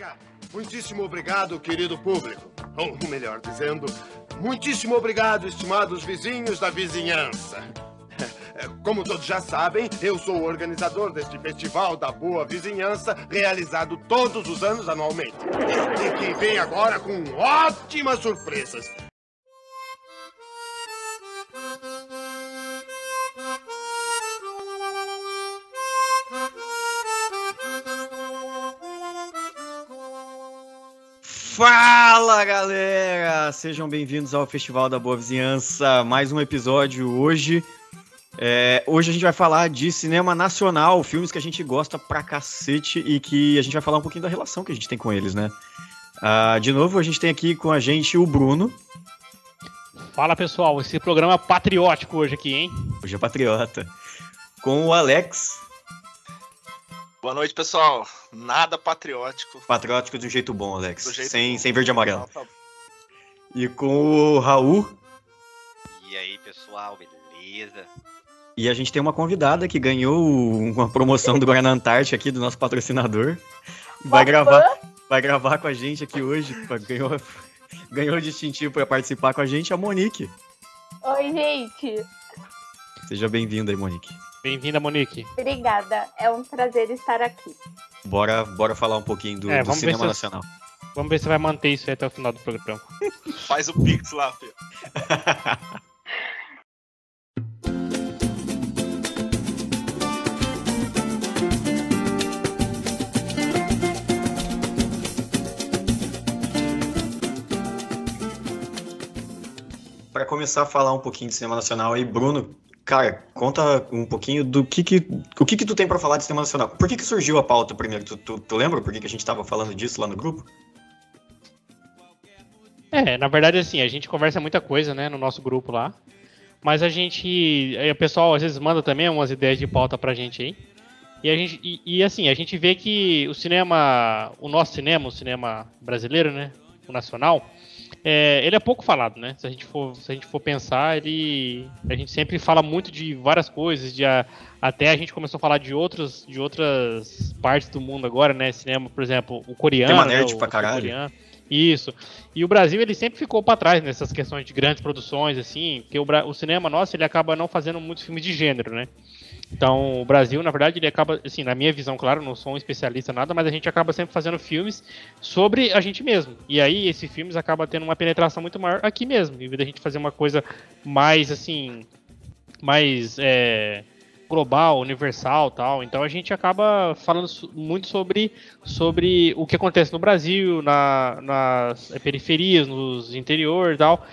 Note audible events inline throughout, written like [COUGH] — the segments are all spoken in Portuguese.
Obrigado. Muitíssimo obrigado, querido público. Ou melhor dizendo, muitíssimo obrigado, estimados vizinhos da vizinhança. [LAUGHS] Como todos já sabem, eu sou o organizador deste Festival da Boa Vizinhança, realizado todos os anos anualmente. E que vem agora com ótimas surpresas. Fala galera! Sejam bem-vindos ao Festival da Boa Vizinhança. Mais um episódio hoje. É, hoje a gente vai falar de cinema nacional, filmes que a gente gosta pra cacete e que a gente vai falar um pouquinho da relação que a gente tem com eles, né? Ah, de novo, a gente tem aqui com a gente o Bruno. Fala pessoal, esse programa é patriótico hoje aqui, hein? Hoje é patriota. Com o Alex. Boa noite, pessoal. Nada patriótico. Patriótico de um jeito bom, Alex. Do jeito sem, bom. sem verde e amarelo. Tá- E com o Raul. E aí, pessoal, beleza? E a gente tem uma convidada que ganhou uma promoção do Guaraná Antártica aqui, do nosso patrocinador. Vai gravar, vai gravar com a gente aqui hoje. Ganhou, ganhou o distintivo para participar com a gente, a Monique. Oi, gente. Seja bem-vinda aí, Monique. Bem-vinda, Monique. Obrigada. É um prazer estar aqui. Bora, bora falar um pouquinho do, É, do cinema se nacional. Vamos ver se vai manter isso aí até o final do programa. [LAUGHS] Faz o Pix lá, filho. Para começar a falar um pouquinho de cinema nacional aí, Bruno, cara, conta um pouquinho do que que, o que que tu tem para falar de cinema nacional. Por que que surgiu a pauta primeiro? Tu, tu, tu lembra por que que a gente tava falando disso lá no grupo? É, na verdade, assim, a gente conversa muita coisa, né, no nosso grupo lá. Mas a gente. aí O pessoal às vezes manda também umas ideias de pauta pra gente aí. E, a gente, e, e, assim, a gente vê que o cinema. O nosso cinema, o cinema brasileiro, né? O nacional, é, ele é pouco falado, né? Se a gente for, se a gente for pensar, ele. A gente sempre fala muito de várias coisas, de a- até a gente começou a falar de outros, de outras partes do mundo agora, né? Cinema, por exemplo, o coreano. Tema né, nerd o- pra caralho. coreano. Isso. E o Brasil ele sempre ficou para trás nessas questões de grandes produções, assim, porque o, o cinema nosso ele acaba não fazendo muitos filmes de gênero, né? Então o Brasil, na verdade, ele acaba, assim, na minha visão, claro, não sou um especialista nada, mas a gente acaba sempre fazendo filmes sobre a gente mesmo. E aí esses filmes acabam tendo uma penetração muito maior aqui mesmo, em vez da gente fazer uma coisa mais assim, mais é, global, universal, tal. Então a gente acaba falando muito sobre sobre o que acontece no Brasil, na, nas periferias, nos interior e tal.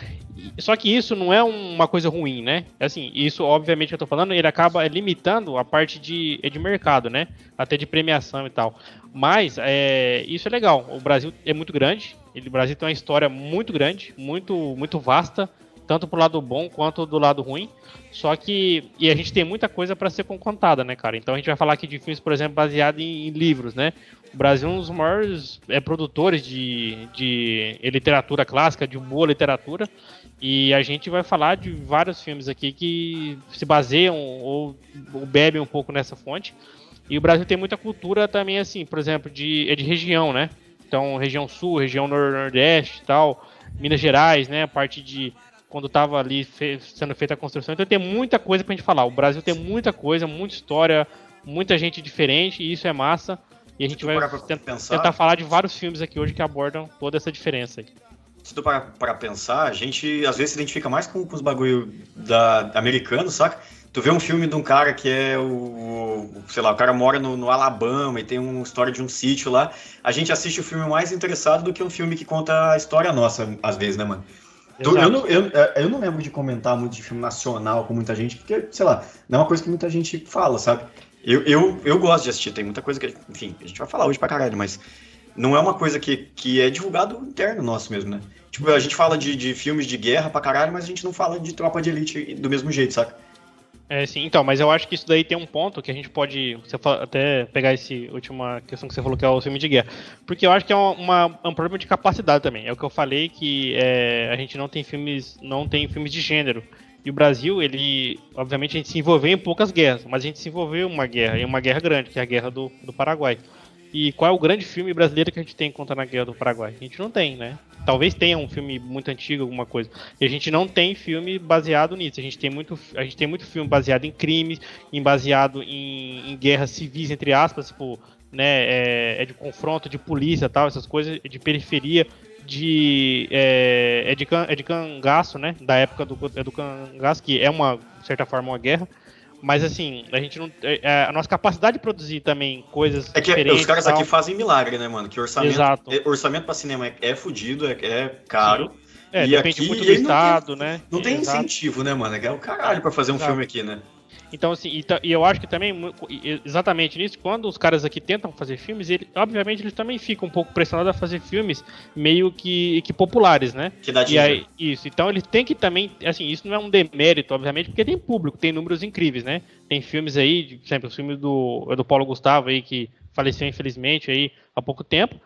Só que isso não é uma coisa ruim, né? Assim, isso, obviamente, que eu tô falando, ele acaba limitando a parte de, é de mercado, né? Até de premiação e tal. Mas é, isso é legal. O Brasil é muito grande. Ele, o Brasil tem uma história muito grande, muito, muito vasta, tanto pro lado bom quanto do lado ruim. Só que. E a gente tem muita coisa para ser contada, né, cara? Então a gente vai falar aqui de filmes, por exemplo, baseados em, em livros, né? O Brasil é um dos maiores é, produtores de, de literatura clássica, de boa literatura. E a gente vai falar de vários filmes aqui que se baseiam ou, ou bebem um pouco nessa fonte. E o Brasil tem muita cultura também, assim, por exemplo, de, é de região, né? Então, região sul, região nor- nordeste e tal, Minas Gerais, né? A parte de quando estava ali fe- sendo feita a construção. Então tem muita coisa pra gente falar. O Brasil tem muita coisa, muita história, muita gente diferente, e isso é massa. E a gente vai parar pra tent- pensar- tentar falar de vários filmes aqui hoje que abordam toda essa diferença. aí. Se tu parar para pensar, a gente às vezes se identifica mais com, com os bagulho da americano, saca? Tu vê um filme de um cara que é o, o- sei lá, o cara mora no, no Alabama e tem uma história de um sítio lá. A gente assiste o filme mais interessado do que um filme que conta a história nossa, às vezes, né, mano? Tu- eu, Exato. não, eu, é, eu não lembro de comentar muito de filme nacional com muita gente, porque, sei lá, não é uma coisa que muita gente fala, sabe? Eu, eu, eu gosto de assistir, tem muita coisa que, enfim, a gente vai falar hoje pra caralho, mas não é uma coisa que, que é divulgado interno nosso mesmo, né? Tipo, a gente fala de, de filmes de guerra pra caralho, mas a gente não fala de tropa de elite do mesmo jeito, saca? É, sim, então, mas eu acho que isso daí tem um ponto que a gente pode você fa- até pegar essa última questão que você falou que é o filme de guerra. Porque eu acho que é uma, um problema de capacidade também. É o que eu falei que é, a gente não tem filmes, não tem filmes de gênero. E o Brasil, ele, obviamente, a gente se envolveu em poucas guerras, mas a gente se envolveu em uma guerra, em uma guerra grande, que é a guerra do, do Paraguai. E qual é o grande filme brasileiro que a gente tem contando a Guerra do Paraguai? A gente não tem, né? Talvez tenha um filme muito antigo, alguma coisa. E a gente não tem filme baseado nisso. A gente tem muito, a gente tem muito filme baseado em crimes, em baseado em, em guerras civis, entre aspas, tipo, né, é, é de confronto, de polícia tal, essas coisas, de periferia, de é, é, de, can, é de cangaço, né? Da época do, é do cangaço, que é uma, de certa forma, uma guerra. Mas assim, a gente não. É, é a nossa capacidade de produzir também coisas. É que diferentes, os caras tal. aqui fazem milagre, né, mano? Que orçamento. Exato. é- Orçamento pra cinema é, é fudido, é, é caro. É, E depende aqui muito do ele não estado, né? Não tem Exato. incentivo, né, mano? É o caralho pra fazer um Exato. filme aqui, né? Então, assim, e, e eu acho que também, exatamente nisso, quando os caras aqui tentam fazer filmes, ele, obviamente eles também ficam um pouco pressionados a fazer filmes meio que, que populares, né? Que dá E aí, isso, então ele tem que também, assim, isso não é um demérito, obviamente, porque tem público, tem números incríveis, né? Tem filmes aí, por exemplo, o filme do, é do Paulo Gustavo aí, que faleceu infelizmente aí há pouco tempo,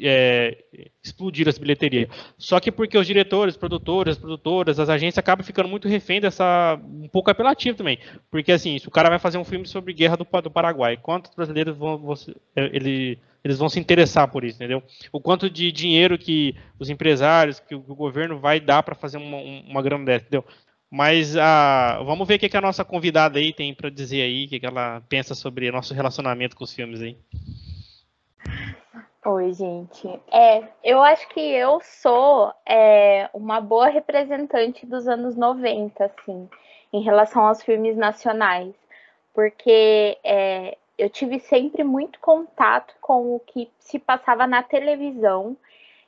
é, explodiram as bilheterias. Só que porque os diretores, produtores, as produtoras, as agências acabam ficando muito refém dessa. um pouco apelativo também. Porque assim, se o cara vai fazer um filme sobre guerra do, do Paraguai, quantos brasileiros vão, é, ele, eles vão se interessar por isso, entendeu? O quanto de dinheiro que os empresários, que o, que o governo vai dar para fazer uma, um- uma grana dessa, entendeu? Mas ah, vamos ver o que, que a nossa convidada aí tem para dizer aí, o que, que ela pensa sobre nosso relacionamento com os filmes aí. Oi, gente. É, eu acho que eu sou é, uma boa representante dos anos 90, assim, em relação aos filmes nacionais, porque é, eu tive sempre muito contato com o que se passava na televisão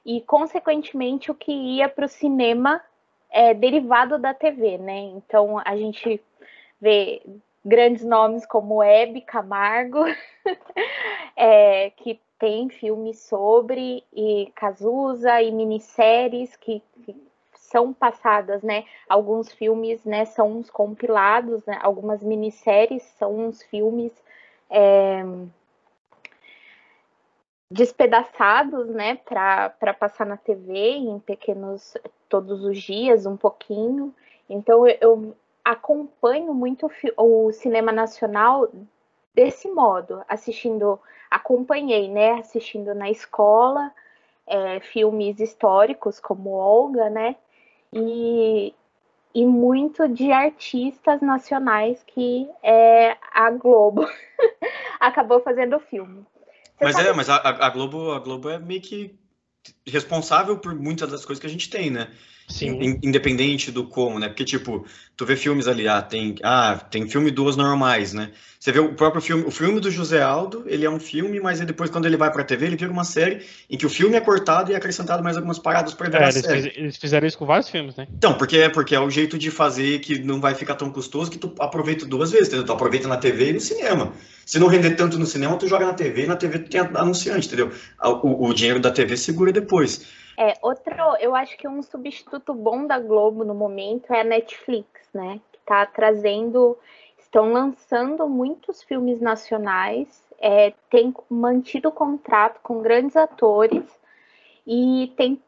e, consequentemente, o que ia para o cinema é, derivado da TV, né? Então, a gente vê grandes nomes como Hebe Camargo, [LAUGHS] é, que tem filmes sobre e Cazuza e minisséries que, que são passadas, né? Alguns filmes, né, são uns compilados, né? Algumas minisséries são uns filmes é, despedaçados, né, para passar na TV em pequenos todos os dias, um pouquinho. Então eu, eu acompanho muito o o cinema nacional desse modo, assistindo, acompanhei, né, assistindo na escola, é, filmes históricos como Olga, né, e, e muito de artistas nacionais que é, a Globo [LAUGHS] acabou fazendo o filme. Você Mas sabe- é, mas a, a- a Globo, a Globo é meio que responsável por muitas das coisas que a gente tem, né? Sim. In- Independente do como, né? Porque, tipo, tu vê filmes ali, ah, tem, ah, tem filme duas normais, né? Você vê o próprio filme, o filme do José Aldo, ele é um filme, mas aí depois, quando ele vai pra TV, ele vira uma série em que o filme é cortado e é acrescentado mais algumas paradas pra É, virar eles, série. eles fizeram isso com vários filmes, né? Então, porque é, porque é o jeito de fazer que não vai ficar tão custoso que tu aproveita duas vezes, entendeu? Tu aproveita na TV e no cinema. Se não render tanto no cinema, tu joga na TV e na TV tu tem anunciante, entendeu? O, o dinheiro da TV segura depois. É, outro, eu acho que um substituto bom da Globo no momento é a Netflix, né? Que tá trazendo, estão lançando muitos filmes nacionais, é, tem mantido contrato com grandes atores e tem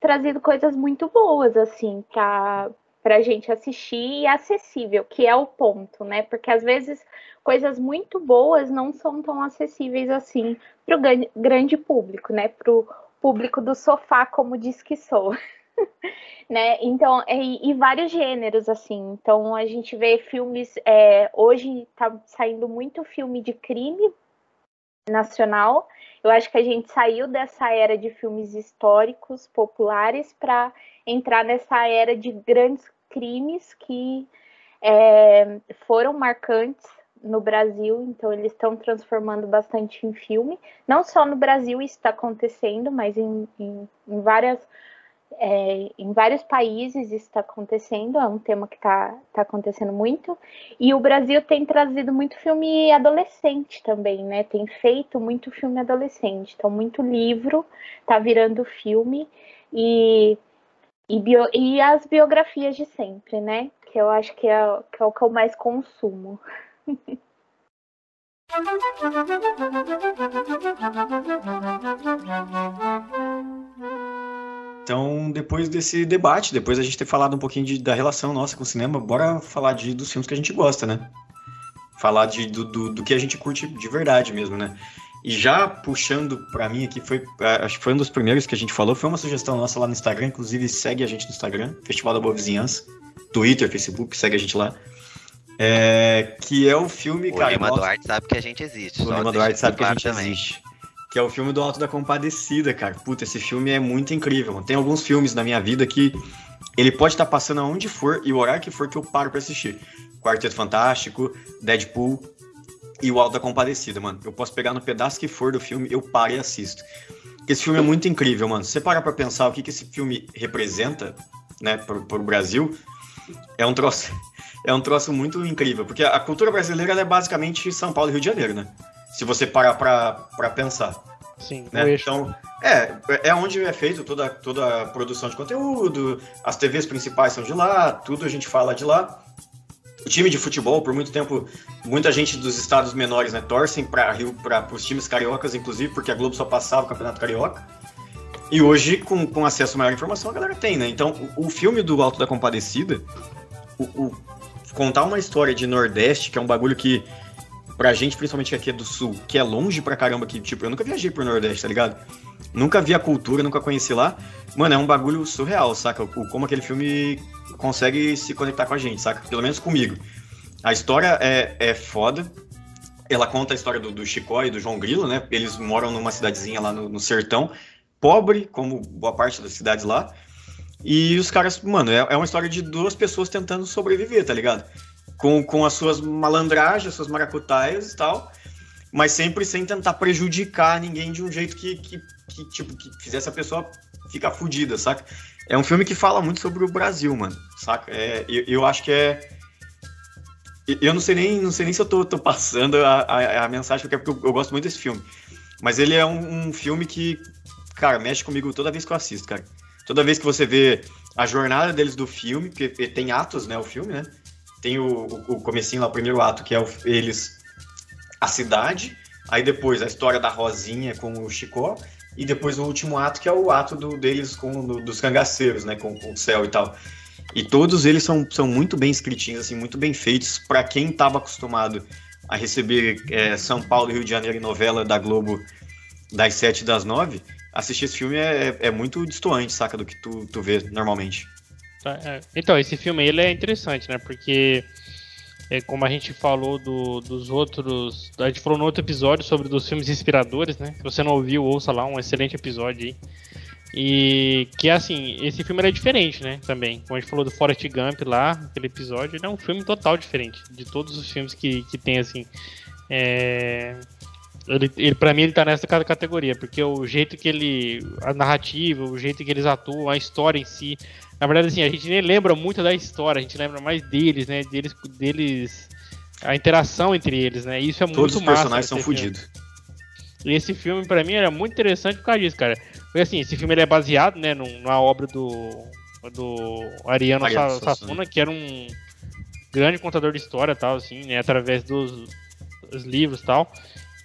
trazido coisas muito boas, assim, para pra gente assistir e acessível, que é o ponto, né? Porque às vezes coisas muito boas não são tão acessíveis assim para o grande público, né? Pro público do sofá, como diz que sou. [LAUGHS] né? Então, e, e, vários gêneros, assim. Então, a gente vê filmes. É, hoje tá saindo muito filme de crime nacional. Eu acho que a gente saiu dessa era de filmes históricos, populares, para entrar nessa era de grandes crimes que é, foram marcantes no Brasil, então eles estão transformando bastante em filme. Não só no Brasil isso está acontecendo, mas em, em, em várias é, em vários países isso está acontecendo, é um tema que está tá acontecendo muito. E o Brasil tem trazido muito filme adolescente também, né? Tem feito muito filme adolescente. Então, muito livro está virando filme e, e, bio, e, as biografias de sempre, né? Que eu acho que é, que é o que eu mais consumo. Então, depois desse debate, depois a gente ter falado um pouquinho de, da relação nossa com o cinema, bora falar de, dos filmes que a gente gosta, né? Falar de, do, do, do que a gente curte de verdade mesmo, né? E já puxando pra mim aqui, foi, acho que foi um dos primeiros que a gente falou, foi uma sugestão nossa lá no Instagram, inclusive segue a gente no Instagram, Festival da Boa Vizinhança, Twitter, Facebook, segue a gente lá. É, que é o filme, O cara. Lima nossa, Duarte sabe que a gente existe. o Lima Duarte sabe que a gente também. existe. Que é o filme do Alto da Compadecida, cara. Puta, esse filme é muito incrível. Tem alguns filmes na minha vida que ele pode estar passando aonde for e o horário que for que eu paro pra assistir. Quarteto Fantástico, Deadpool e o Alto da Compadecida, mano. Eu posso pegar no pedaço que for do filme, eu paro e assisto. Esse filme é muito incrível, mano. Se você parar pra pensar o que, que esse filme representa, né, pro, pro Brasil, é um troço. [LAUGHS] É um troço muito incrível, porque a cultura brasileira é basicamente São Paulo e Rio de Janeiro, né? Se você parar pra pensar. Sim, Né? Então, é, é onde é feito toda, toda a produção de conteúdo, as TVs principais são de lá, tudo a gente fala de lá. O time de futebol, por muito tempo, muita gente dos estados menores né, torcem para os times cariocas, inclusive, porque a Globo só passava o Campeonato Carioca. E hoje, com, com acesso a maior informação, a galera tem, né? Então, o, o filme do Alto da Compadecida, o, o- contar uma história de Nordeste, que é um bagulho que, pra gente, principalmente aqui é do Sul, que é longe pra caramba, que, tipo, eu nunca viajei pro Nordeste, tá ligado? Nunca vi a cultura, nunca conheci lá. Mano, é um bagulho surreal, saca? O, como aquele filme consegue se conectar com a gente, saca? Pelo menos comigo. A história é, é foda. Ela conta a história do, do Chicó e do João Grilo, né? Eles moram numa cidadezinha lá no, no sertão, pobre, como boa parte das cidades lá. E os caras, mano, é, é uma história de duas pessoas tentando sobreviver, tá ligado? Com, com as suas malandragens, as suas maracutaias e tal, mas sempre sem tentar prejudicar ninguém de um jeito que, que, que, tipo, que fizesse a pessoa ficar fudida, saca? É um filme que fala muito sobre o Brasil, mano, saca? É, eu, eu acho que é. Eu não sei nem, não sei nem se eu tô, tô passando a, a, a mensagem que eu quero, porque eu, eu gosto muito desse filme. Mas ele é um, um filme que, cara, mexe comigo toda vez que eu assisto, cara. Toda vez que você vê a jornada deles do filme, porque tem atos, né, o filme, né? Tem o, o, comecinho lá, o primeiro ato, que é o- eles, a cidade, aí depois a história da Rosinha com o Chicó, e depois o último ato, que é o ato do, deles com do- dos cangaceiros, né, com, com o céu e tal. E todos eles são, são muito bem escritinhos, assim, muito bem feitos, para quem estava acostumado a receber é, São Paulo e Rio de Janeiro em novela da Globo das sete e das nove, assistir esse filme é, é muito distoante, saca, do que tu, tu vê normalmente. Tá, é. Então, esse filme ele é interessante, né? Porque, é, como a gente falou do- dos outros. A gente falou no outro episódio sobre dos filmes inspiradores, né? Se você não ouviu, ouça lá, um excelente episódio aí. E que assim, esse filme ele é diferente, né? Também. Como a gente falou do Forrest Gump lá, aquele episódio, ele é um filme total diferente de todos os filmes que, que tem, assim. É... Ele, ele, pra mim, ele tá nessa ca- categoria, porque o jeito que ele. A narrativa, o jeito que eles atuam, a história em si. Na verdade, assim, a gente nem lembra muito da história, a gente lembra mais deles, né? Deles. deles a interação entre eles, né? Isso é Todos muito os massa. personagens são fodidos. E esse filme, pra mim, era muito interessante por causa disso, cara. Porque assim, esse filme ele é baseado, né, num- numa obra do, do Ariano, Sa- que era um grande contador de história tal, assim, né, através dos, dos livros tal.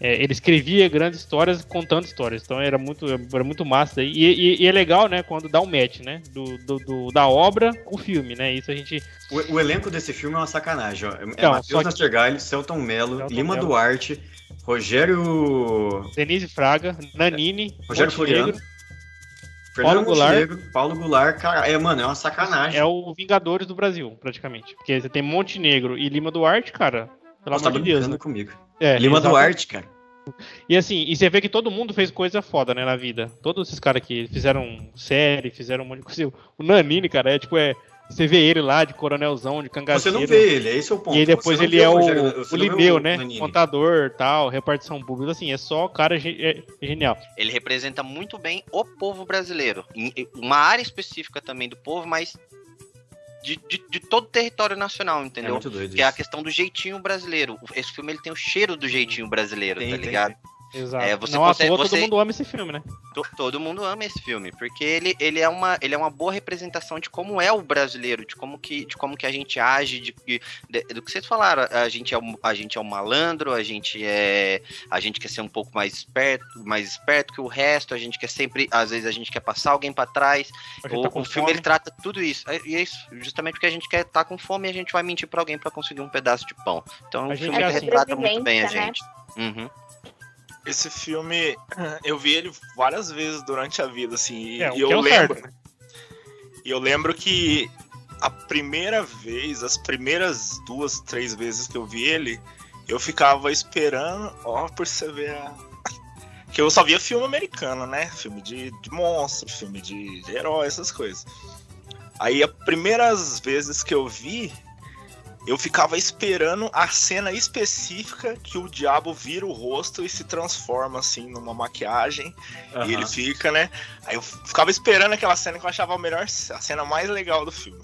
É, ele escrevia grandes histórias contando histórias, então era muito, era muito massa. E, e- e é legal, né, quando dá um match, né, do, do- do- da obra com o filme, né, isso a gente... O, o elenco desse filme é uma sacanagem, ó. É, é Então, Matheus que- Nastergaile, Celton Mello, Celton Lima Mello. Duarte, Rogério. Denise Fraga, Nanini, Rogério Montenegro, Floriano. Fernando Paulo Goulart. Montenegro, Paulo Goulart, cara, é, mano, é uma sacanagem. É o Vingadores do Brasil, praticamente. Porque você tem Montenegro e Lima Duarte, cara. Pelo tá amor de Deus. Né? comigo. É, Lima exato. Duarte, cara. E assim, e você vê que todo mundo fez coisa foda, né, na vida. Todos esses caras aqui fizeram série, fizeram um monte de coisa. O Nanini, cara, é tipo, é. Você vê ele lá de coronelzão, de Você cangaceiro. não vê ele, esse é o ponto. E aí depois Você ele é o, você o Lineu, né? Nanini. Contador, tal, repartição pública. Assim, é só cara é genial. Ele representa muito bem o povo brasileiro. Uma área específica também do povo, mas de, de, de todo o território nacional, É entendeu? doido que é a isso. questão do jeitinho brasileiro. Esse filme ele tem o cheiro do jeitinho brasileiro, Tem, tá tem, ligado? Exato. É, você não à consegue- toa você- todo mundo ama esse filme, né? To- Todo mundo ama esse filme, porque ele, ele, é uma, ele é uma boa representação de como é o brasileiro, de como que, de como que a gente age, de, de- de- do que vocês falaram. A gente, é um, a gente é um malandro, a gente é. A gente quer ser um pouco mais esperto, mais esperto que o resto, a gente quer sempre. Às vezes a gente quer passar alguém pra trás. A gente O, tá o filme fome. ele trata tudo isso. É- E é isso, justamente porque a gente quer estar com fome e a gente vai mentir pra alguém pra conseguir um pedaço de pão. Então A o filme é assim. retrata muito bem a né? gente. Uhum. Esse filme, [CLEARS THROAT] eu vi ele várias vezes durante a vida, assim, e, É, e eu é lembro. certo. E eu lembro que a primeira vez, as primeiras duas, três vezes que eu vi ele, eu ficava esperando, ó, por você ver a. [LAUGHS] Que eu só via filme americano, né? Filme de, de monstro, filme de, de herói, essas coisas. Aí, as primeiras vezes que eu vi, eu ficava esperando a cena específica que o diabo vira o rosto e se transforma, assim, numa maquiagem. E ele fica, né? Aí eu ficava esperando aquela cena que eu achava a melhor, a cena mais legal do filme.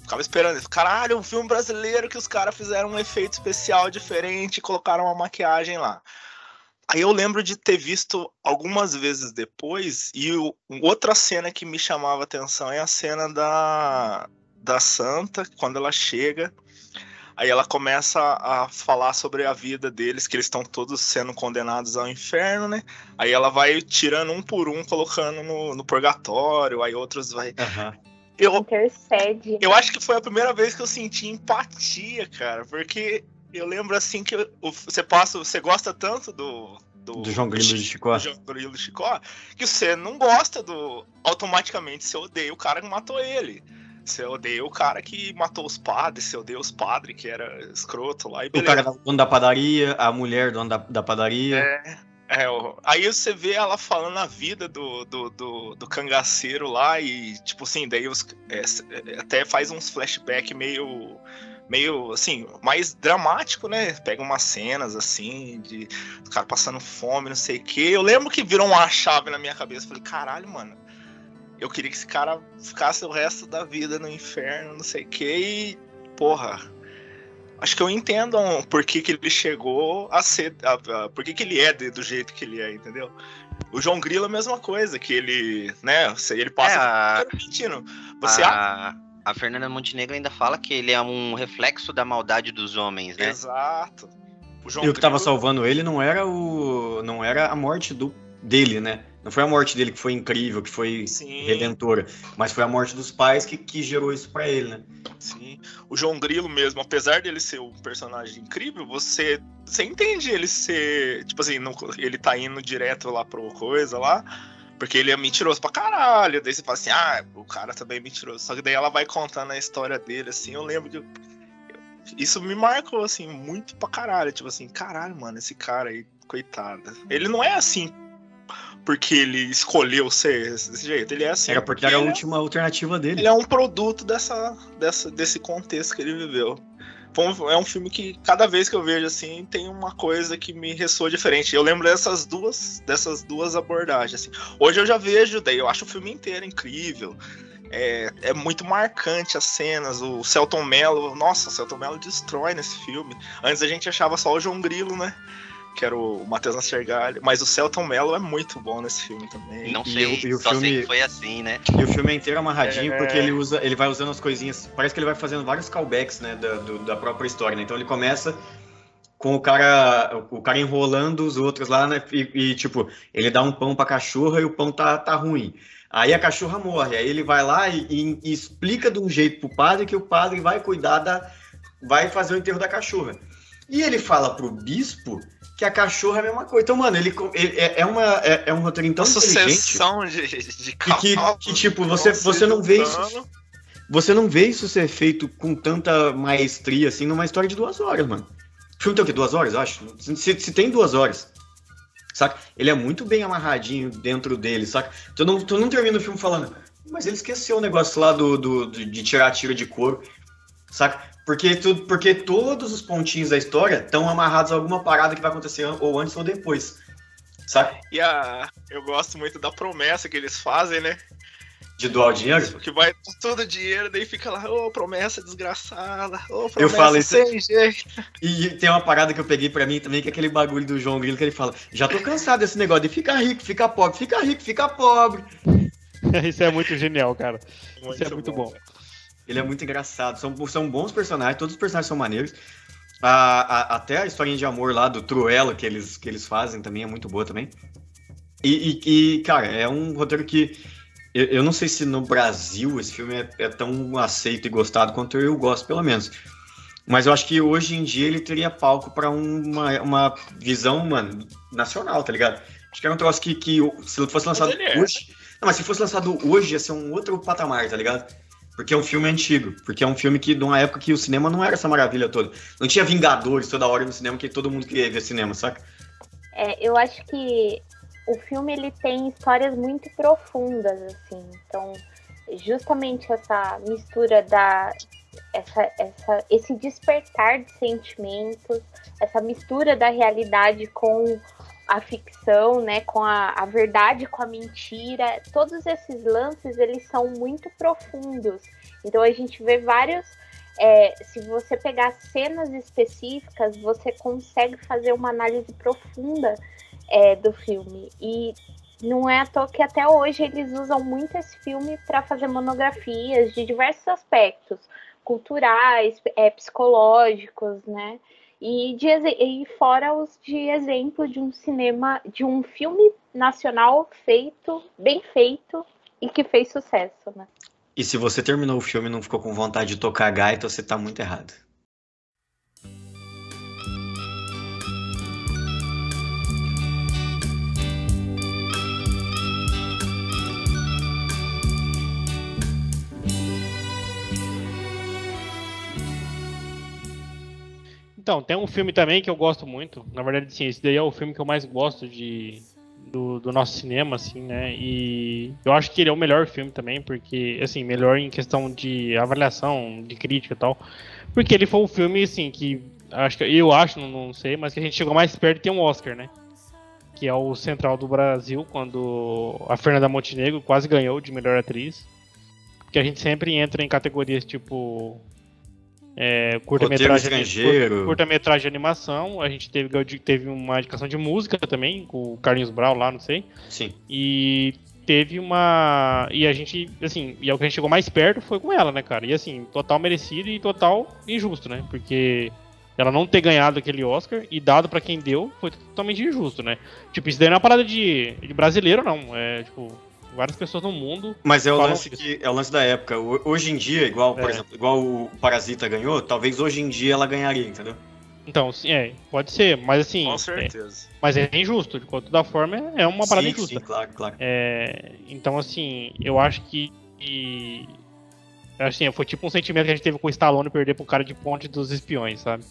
Ficava esperando isso. Caralho, um filme brasileiro que os caras fizeram um efeito especial diferente e colocaram uma maquiagem lá. Aí eu lembro de ter visto algumas vezes depois, e o- outra cena que me chamava atenção é a cena da, da Santa, quando ela chega. Aí ela começa a falar sobre a vida deles, que eles estão todos sendo condenados ao inferno, né? Aí ela vai tirando um por um, colocando no, no purgatório, aí outros vai. Aham. Eu, Intercede. eu acho que foi a primeira vez que eu senti empatia, cara, porque eu lembro assim que o- você passa, você gosta tanto do. Do João Grilo de Chicó. do João Grilo de Chicó, que você não gosta do. Automaticamente você odeia o cara que matou ele. Você odeia o cara que matou os padres, você odeia os padres, que era escroto lá e O cara da- dono da padaria, a mulher dona da, da padaria. É, é, aí você vê ela falando a vida do, do, do, do cangaceiro lá e, tipo assim, daí os, é, é, até faz uns flashback meio, meio, assim, mais dramático, né? Pega umas cenas, assim, de o cara passando fome, não sei o quê. Eu lembro que virou uma chave na minha cabeça. Falei, caralho, mano, eu queria que esse cara ficasse o resto da vida no inferno, não sei o quê, e, porra, acho que eu entendo por que, que ele chegou a ser. A, a- por que, que ele é de- do jeito que ele é, entendeu? O João Grilo é a mesma coisa, que ele, né, se ele É, passa a, mentindo. Você a, a Fernanda Montenegro ainda fala que ele é um reflexo da maldade dos homens, né? Exato. O João E o que tava Grilo- salvando ele não era o. não era a morte do dele, né? Não foi a morte dele que foi incrível, que foi Sim, redentora, mas foi a morte dos pais que, que gerou isso pra ele, né? sim. O João Grilo mesmo, apesar dele ser um personagem incrível, você, você entende ele ser. Tipo assim, não- ele tá indo direto lá pro coisa lá. Porque ele é mentiroso pra caralho. Daí você fala assim, ah, o cara também é mentiroso. Só que daí ela vai contando a história dele, assim. Eu lembro que. eu- Isso me marcou, assim, muito pra caralho. Tipo assim, caralho, mano, esse cara aí, coitado. Ele não é assim porque ele escolheu ser desse jeito. Ele é assim. Era porque era a é- última alternativa dele. ele é um produto dessa, dessa, desse contexto que ele viveu. É um filme que cada vez que eu vejo assim tem uma coisa que me ressoa diferente. Eu lembro dessas duas, dessas duas abordagens. Assim. Hoje eu já vejo, daí eu acho o filme inteiro incrível. É, é muito marcante as cenas. O Celton Mello, nossa, o Celton Mello destrói nesse filme. Antes a gente achava só o João Grilo, né? Que era o Matheus Nascergalho. Mas o Celton Mello é muito bom nesse filme também. Não E sei, o- e o só sei filme- que foi assim, né? E o filme é inteiro amarradinho É. porque ele usa, ele vai usando as coisinhas. Parece que ele vai fazendo vários callbacks, né, da, do- da própria história. Né? Então ele começa com o cara, o cara enrolando os outros lá, né? E, e, tipo, ele dá um pão pra cachorra e o pão tá, tá ruim. Aí a cachorra morre. Aí ele vai lá e, e- e explica de um jeito pro padre que o padre vai cuidar da. vai fazer o enterro da cachorra. E ele fala pro bispo que a cachorra é a mesma coisa. Então, mano, ele, ele- é, é uma, é, é um roteiro tão Uma inteligente. sucessão de, de E que, que, tipo, você, vão você não vê isso. Você não vê isso ser feito com tanta maestria assim numa história de duas horas, mano. O filme tem o quê? Duas horas, eu acho? Se, se tem duas horas. Saca? Ele é muito bem amarradinho dentro dele, saca? Tu não, tu não termina o filme falando, mas ele esqueceu o negócio lá do, do, do- de tirar tiro de couro, saca? Porque, tu, porque todos os pontinhos da história estão amarrados a alguma parada que vai acontecer ou antes ou depois, saca? E a, eu gosto muito da promessa que eles fazem, né? De doar o dinheiro. Que vai todo o dinheiro, daí fica lá, ô, promessa desgraçada, ô, promessa Eu falo isso- sem jeito. [LAUGHS] E tem uma parada que eu peguei pra mim também, que é aquele bagulho do João Grilo que ele fala: já tô cansado desse negócio de ficar rico, ficar pobre, ficar rico, ficar pobre. [LAUGHS] Isso é muito genial, cara. Isso Muito é muito bom. Ele é muito engraçado, são, são bons personagens, todos os personagens são maneiros. A- a- até a historinha de amor lá do Truela que eles, que eles fazem também é muito boa também. E, e- e, cara, é um roteiro que eu, eu não sei se no Brasil esse filme é, é tão aceito e gostado quanto eu gosto, pelo menos. Mas eu acho que hoje em dia ele teria palco pra uma, uma visão, mano, nacional, tá ligado? Acho que era um troço que, que se fosse lançado é. hoje. Não, mas se fosse lançado hoje ia ser um outro patamar, tá ligado? Porque é um filme antigo. Porque é um filme que, de uma época que o cinema não era essa maravilha toda. Não tinha Vingadores toda hora no cinema, que todo mundo queria ver cinema, saca? É, eu acho que o filme ele tem histórias muito profundas, assim. Então, justamente essa mistura da essa, essa, esse despertar de sentimentos, essa mistura da realidade com a ficção, né, com a, a verdade, com a mentira, todos esses lances eles são muito profundos. Então a gente vê vários é, se você pegar cenas específicas, você consegue fazer uma análise profunda é, do filme. E não é à toa que até hoje eles usam muito esse filme para fazer monografias de diversos aspectos culturais, é, psicológicos, né? E, de, e fora os de exemplo de um cinema, de um filme nacional feito, bem feito e que fez sucesso, né? E se você terminou o filme e não ficou com vontade de tocar gaita, você tá muito errado. Então, tem um filme também que eu gosto muito. Na verdade, sim, esse daí é o filme que eu mais gosto de, do, do, nosso cinema, assim, né? E eu acho que ele é o melhor filme também, porque, assim, melhor em questão de avaliação, de crítica e tal. Porque ele foi um filme, assim, que acho que eu acho, não, não sei, mas que a gente chegou mais perto de ter um Oscar, né? Que é o Central do Brasil, quando a Fernanda Montenegro quase ganhou de melhor atriz. Que a gente sempre entra em categorias tipo é, curta-metragem estrangeiro. curta-metragem de animação. A gente teve, teve uma indicação de música também, com o Carlinhos Brau lá, não sei. Sim. E teve uma. E a gente, assim, e é o que a gente chegou mais perto foi com ela, né, cara? E assim, total merecido e total injusto, né? Porque ela não ter ganhado aquele Oscar e dado para quem deu foi totalmente injusto, né? Tipo, isso daí não é uma parada de, de brasileiro, não. É, tipo, várias pessoas no mundo. Mas é o lance que é o lance da época. Hoje em dia, igual, por é. exemplo, igual o Parasita ganhou, talvez hoje em dia ela ganharia, entendeu? Então, sim, é, pode ser, mas assim. Com certeza. É, mas é injusto, de toda forma, é uma parada sim, injusta. Sim, claro, claro. É, então, assim, eu acho que. E, assim, foi tipo um sentimento que a gente teve com o Stallone perder pro cara de ponte dos espiões, sabe?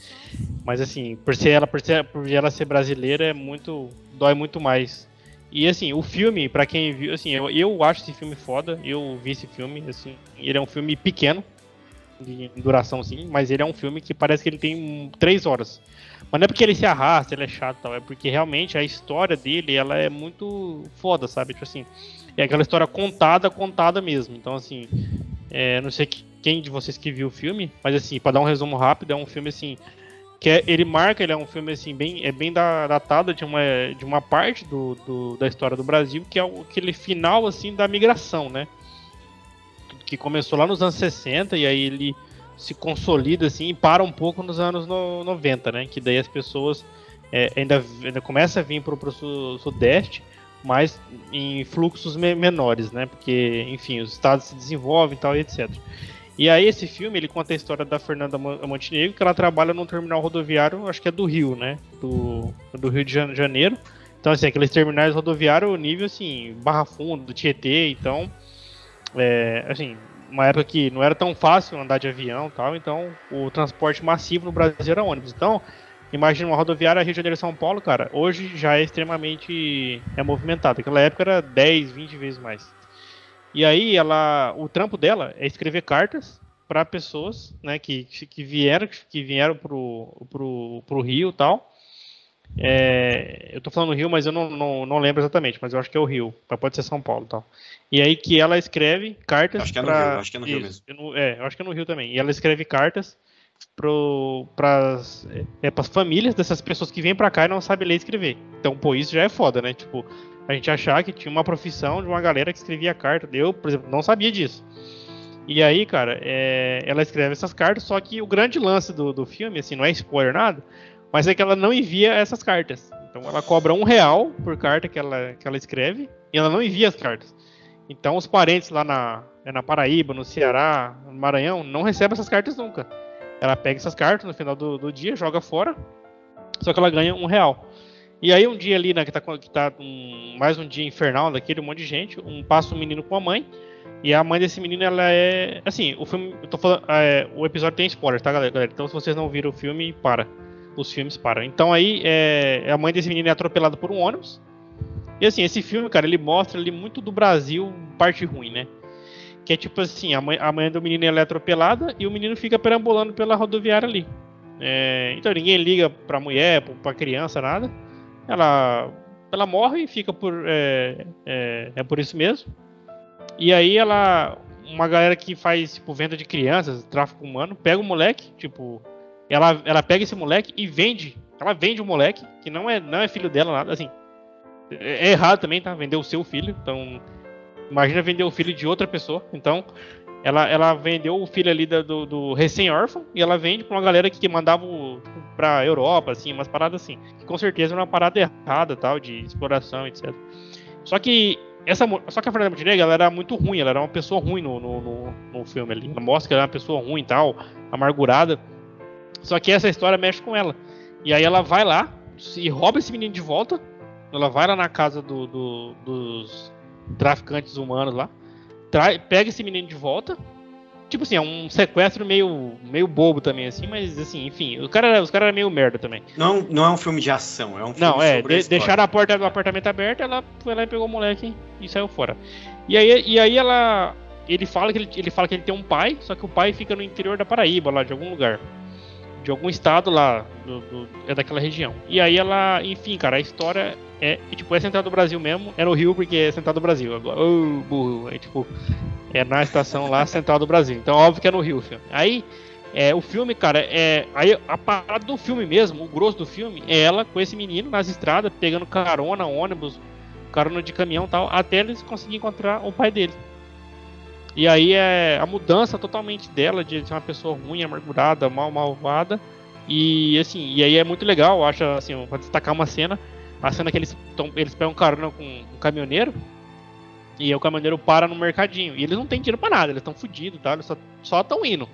Mas assim, por ser ela, por, ser, por ela ser brasileira, é muito. dói muito mais e assim, o filme, para quem viu, assim, eu, eu acho esse filme foda, eu vi esse filme, assim, ele é um filme pequeno, de duração assim, mas ele é um filme que parece que ele tem três horas. Mas não é porque ele se arrasta, ele é chato tal, é porque realmente a história dele, ela é muito foda, sabe? Tipo assim, é aquela história contada, contada mesmo. Então assim, é, não sei quem de vocês que viu o filme, mas assim, para dar um resumo rápido, é um filme assim, que é, ele marca, ele é um filme assim bem é bem datado de uma, de uma parte do, do, da história do Brasil, que é aquele final assim da migração, né? Que começou lá nos anos 60 e aí ele se consolida assim e para um pouco nos anos no, 90, né? Que daí as pessoas é, ainda, ainda começam a vir para o sudeste, mas em fluxos me menores, né? Porque, enfim, os estados se desenvolvem e tal, etc. E aí esse filme, ele conta a história da Fernanda Montenegro, que ela trabalha num terminal rodoviário, acho que é do Rio, né? Do, do Rio de Janeiro. Então, assim, aqueles terminais rodoviários, nível, assim, Barra Fundo, do Tietê, então... É, assim, uma época que não era tão fácil andar de avião tal, então o transporte massivo no Brasil era ônibus. Então, imagina uma rodoviária Rio de Janeiro São Paulo, cara, hoje já é extremamente é movimentado. Naquela época era 10, 20 vezes mais. E aí ela, o trampo dela é escrever cartas para pessoas, né, que, que vieram, que vieram pro, pro, pro Rio e tal. É, eu tô falando Rio, mas eu não, não, não, lembro exatamente, mas eu acho que é o Rio, pode ser São Paulo e tal. E aí que ela escreve cartas. Acho que é no pra, Rio, acho que é no Rio mesmo. Eu, é, acho que é no Rio também. E ela escreve cartas para é, as famílias dessas pessoas que vêm para cá e não sabem ler e escrever. Então, pô, isso já é foda, né? Tipo, a gente achar que tinha uma profissão de uma galera que escrevia carta. Eu, por exemplo, não sabia disso. E aí, cara, é, ela escreve essas cartas, só que o grande lance do, do filme, assim, não é spoiler nada, mas é que ela não envia essas cartas. Então ela cobra um real por carta que ela, que ela escreve e ela não envia as cartas. Então os parentes lá na, é na Paraíba, no Ceará, no Maranhão, não recebem essas cartas nunca. Ela pega essas cartas no final do, do dia, joga fora, só que ela ganha um real. E aí um dia ali, né, que tá, que tá um, mais um dia infernal daquele, um monte de gente, um passa um menino com a mãe, e a mãe desse menino, ela é. Assim, o filme. Eu tô falando. É, o episódio tem spoiler, tá, galera? Então, se vocês não viram o filme, para. Os filmes param. Então aí é, a mãe desse menino é atropelada por um ônibus. E assim, esse filme, cara, ele mostra ali muito do Brasil, parte ruim, né? Que é tipo assim, a mãe, a mãe do menino é atropelada e o menino fica perambulando pela rodoviária ali. É, então ninguém liga pra mulher, pra criança, nada. Ela, ela morre e fica por. É, é, é por isso mesmo. E aí ela. Uma galera que faz, tipo, venda de crianças, tráfico humano, pega o moleque, tipo. Ela, ela pega esse moleque e vende. Ela vende o moleque, que não é, não é filho dela, nada assim. É, é errado também, tá? Vender o seu filho. Então. Imagina vender o filho de outra pessoa. Então. Ela, ela vendeu o filho ali do, do recém-órfão e ela vende pra uma galera que mandava pra Europa, assim, umas paradas assim. Que com certeza é uma parada errada, tal, de exploração, etc. Só que essa, só que a Fernanda Montenegro ela era muito ruim, ela era uma pessoa ruim no, no, no, no filme ali. Ela mostra que ela era uma pessoa ruim e tal, amargurada. Só que essa história mexe com ela. E aí ela vai lá e rouba esse menino de volta. Ela vai lá na casa do, do, dos traficantes humanos lá. Pega esse menino de volta tipo assim, é um sequestro meio, meio bobo também, assim, mas assim, enfim, o cara, os caras eram meio merda também. Não, não é um filme de ação, é um filme Não, é, de, a deixaram a porta do apartamento aberta, ela foi lá e pegou o moleque e saiu fora. E aí, e aí ela. Ele fala, que ele, ele fala que ele tem um pai, só que o pai fica no interior da Paraíba, lá de algum lugar. De algum estado lá, do, do, é daquela região. E aí ela, enfim, cara, a história é, tipo, é Central do Brasil mesmo, é no Rio porque é Central do Brasil. Agora, oh, burro, é tipo, é na estação lá [LAUGHS] central do Brasil. Então, óbvio que é no Rio o filme. Aí, é, o filme, cara, é. Aí a parada do filme mesmo, o grosso do filme, é ela com esse menino nas estradas, pegando carona, ônibus, carona de caminhão tal, até eles conseguirem encontrar o pai dele. E aí é a mudança totalmente dela de ser uma pessoa ruim, amargurada, mal malvada. E assim, e aí é muito legal, acho assim, pra destacar uma cena, a cena que eles, tão, eles pegam carona com um caminhoneiro e o caminhoneiro para no mercadinho. E eles não têm dinheiro para nada, eles estão fodidos, tá? Eles só estão indo.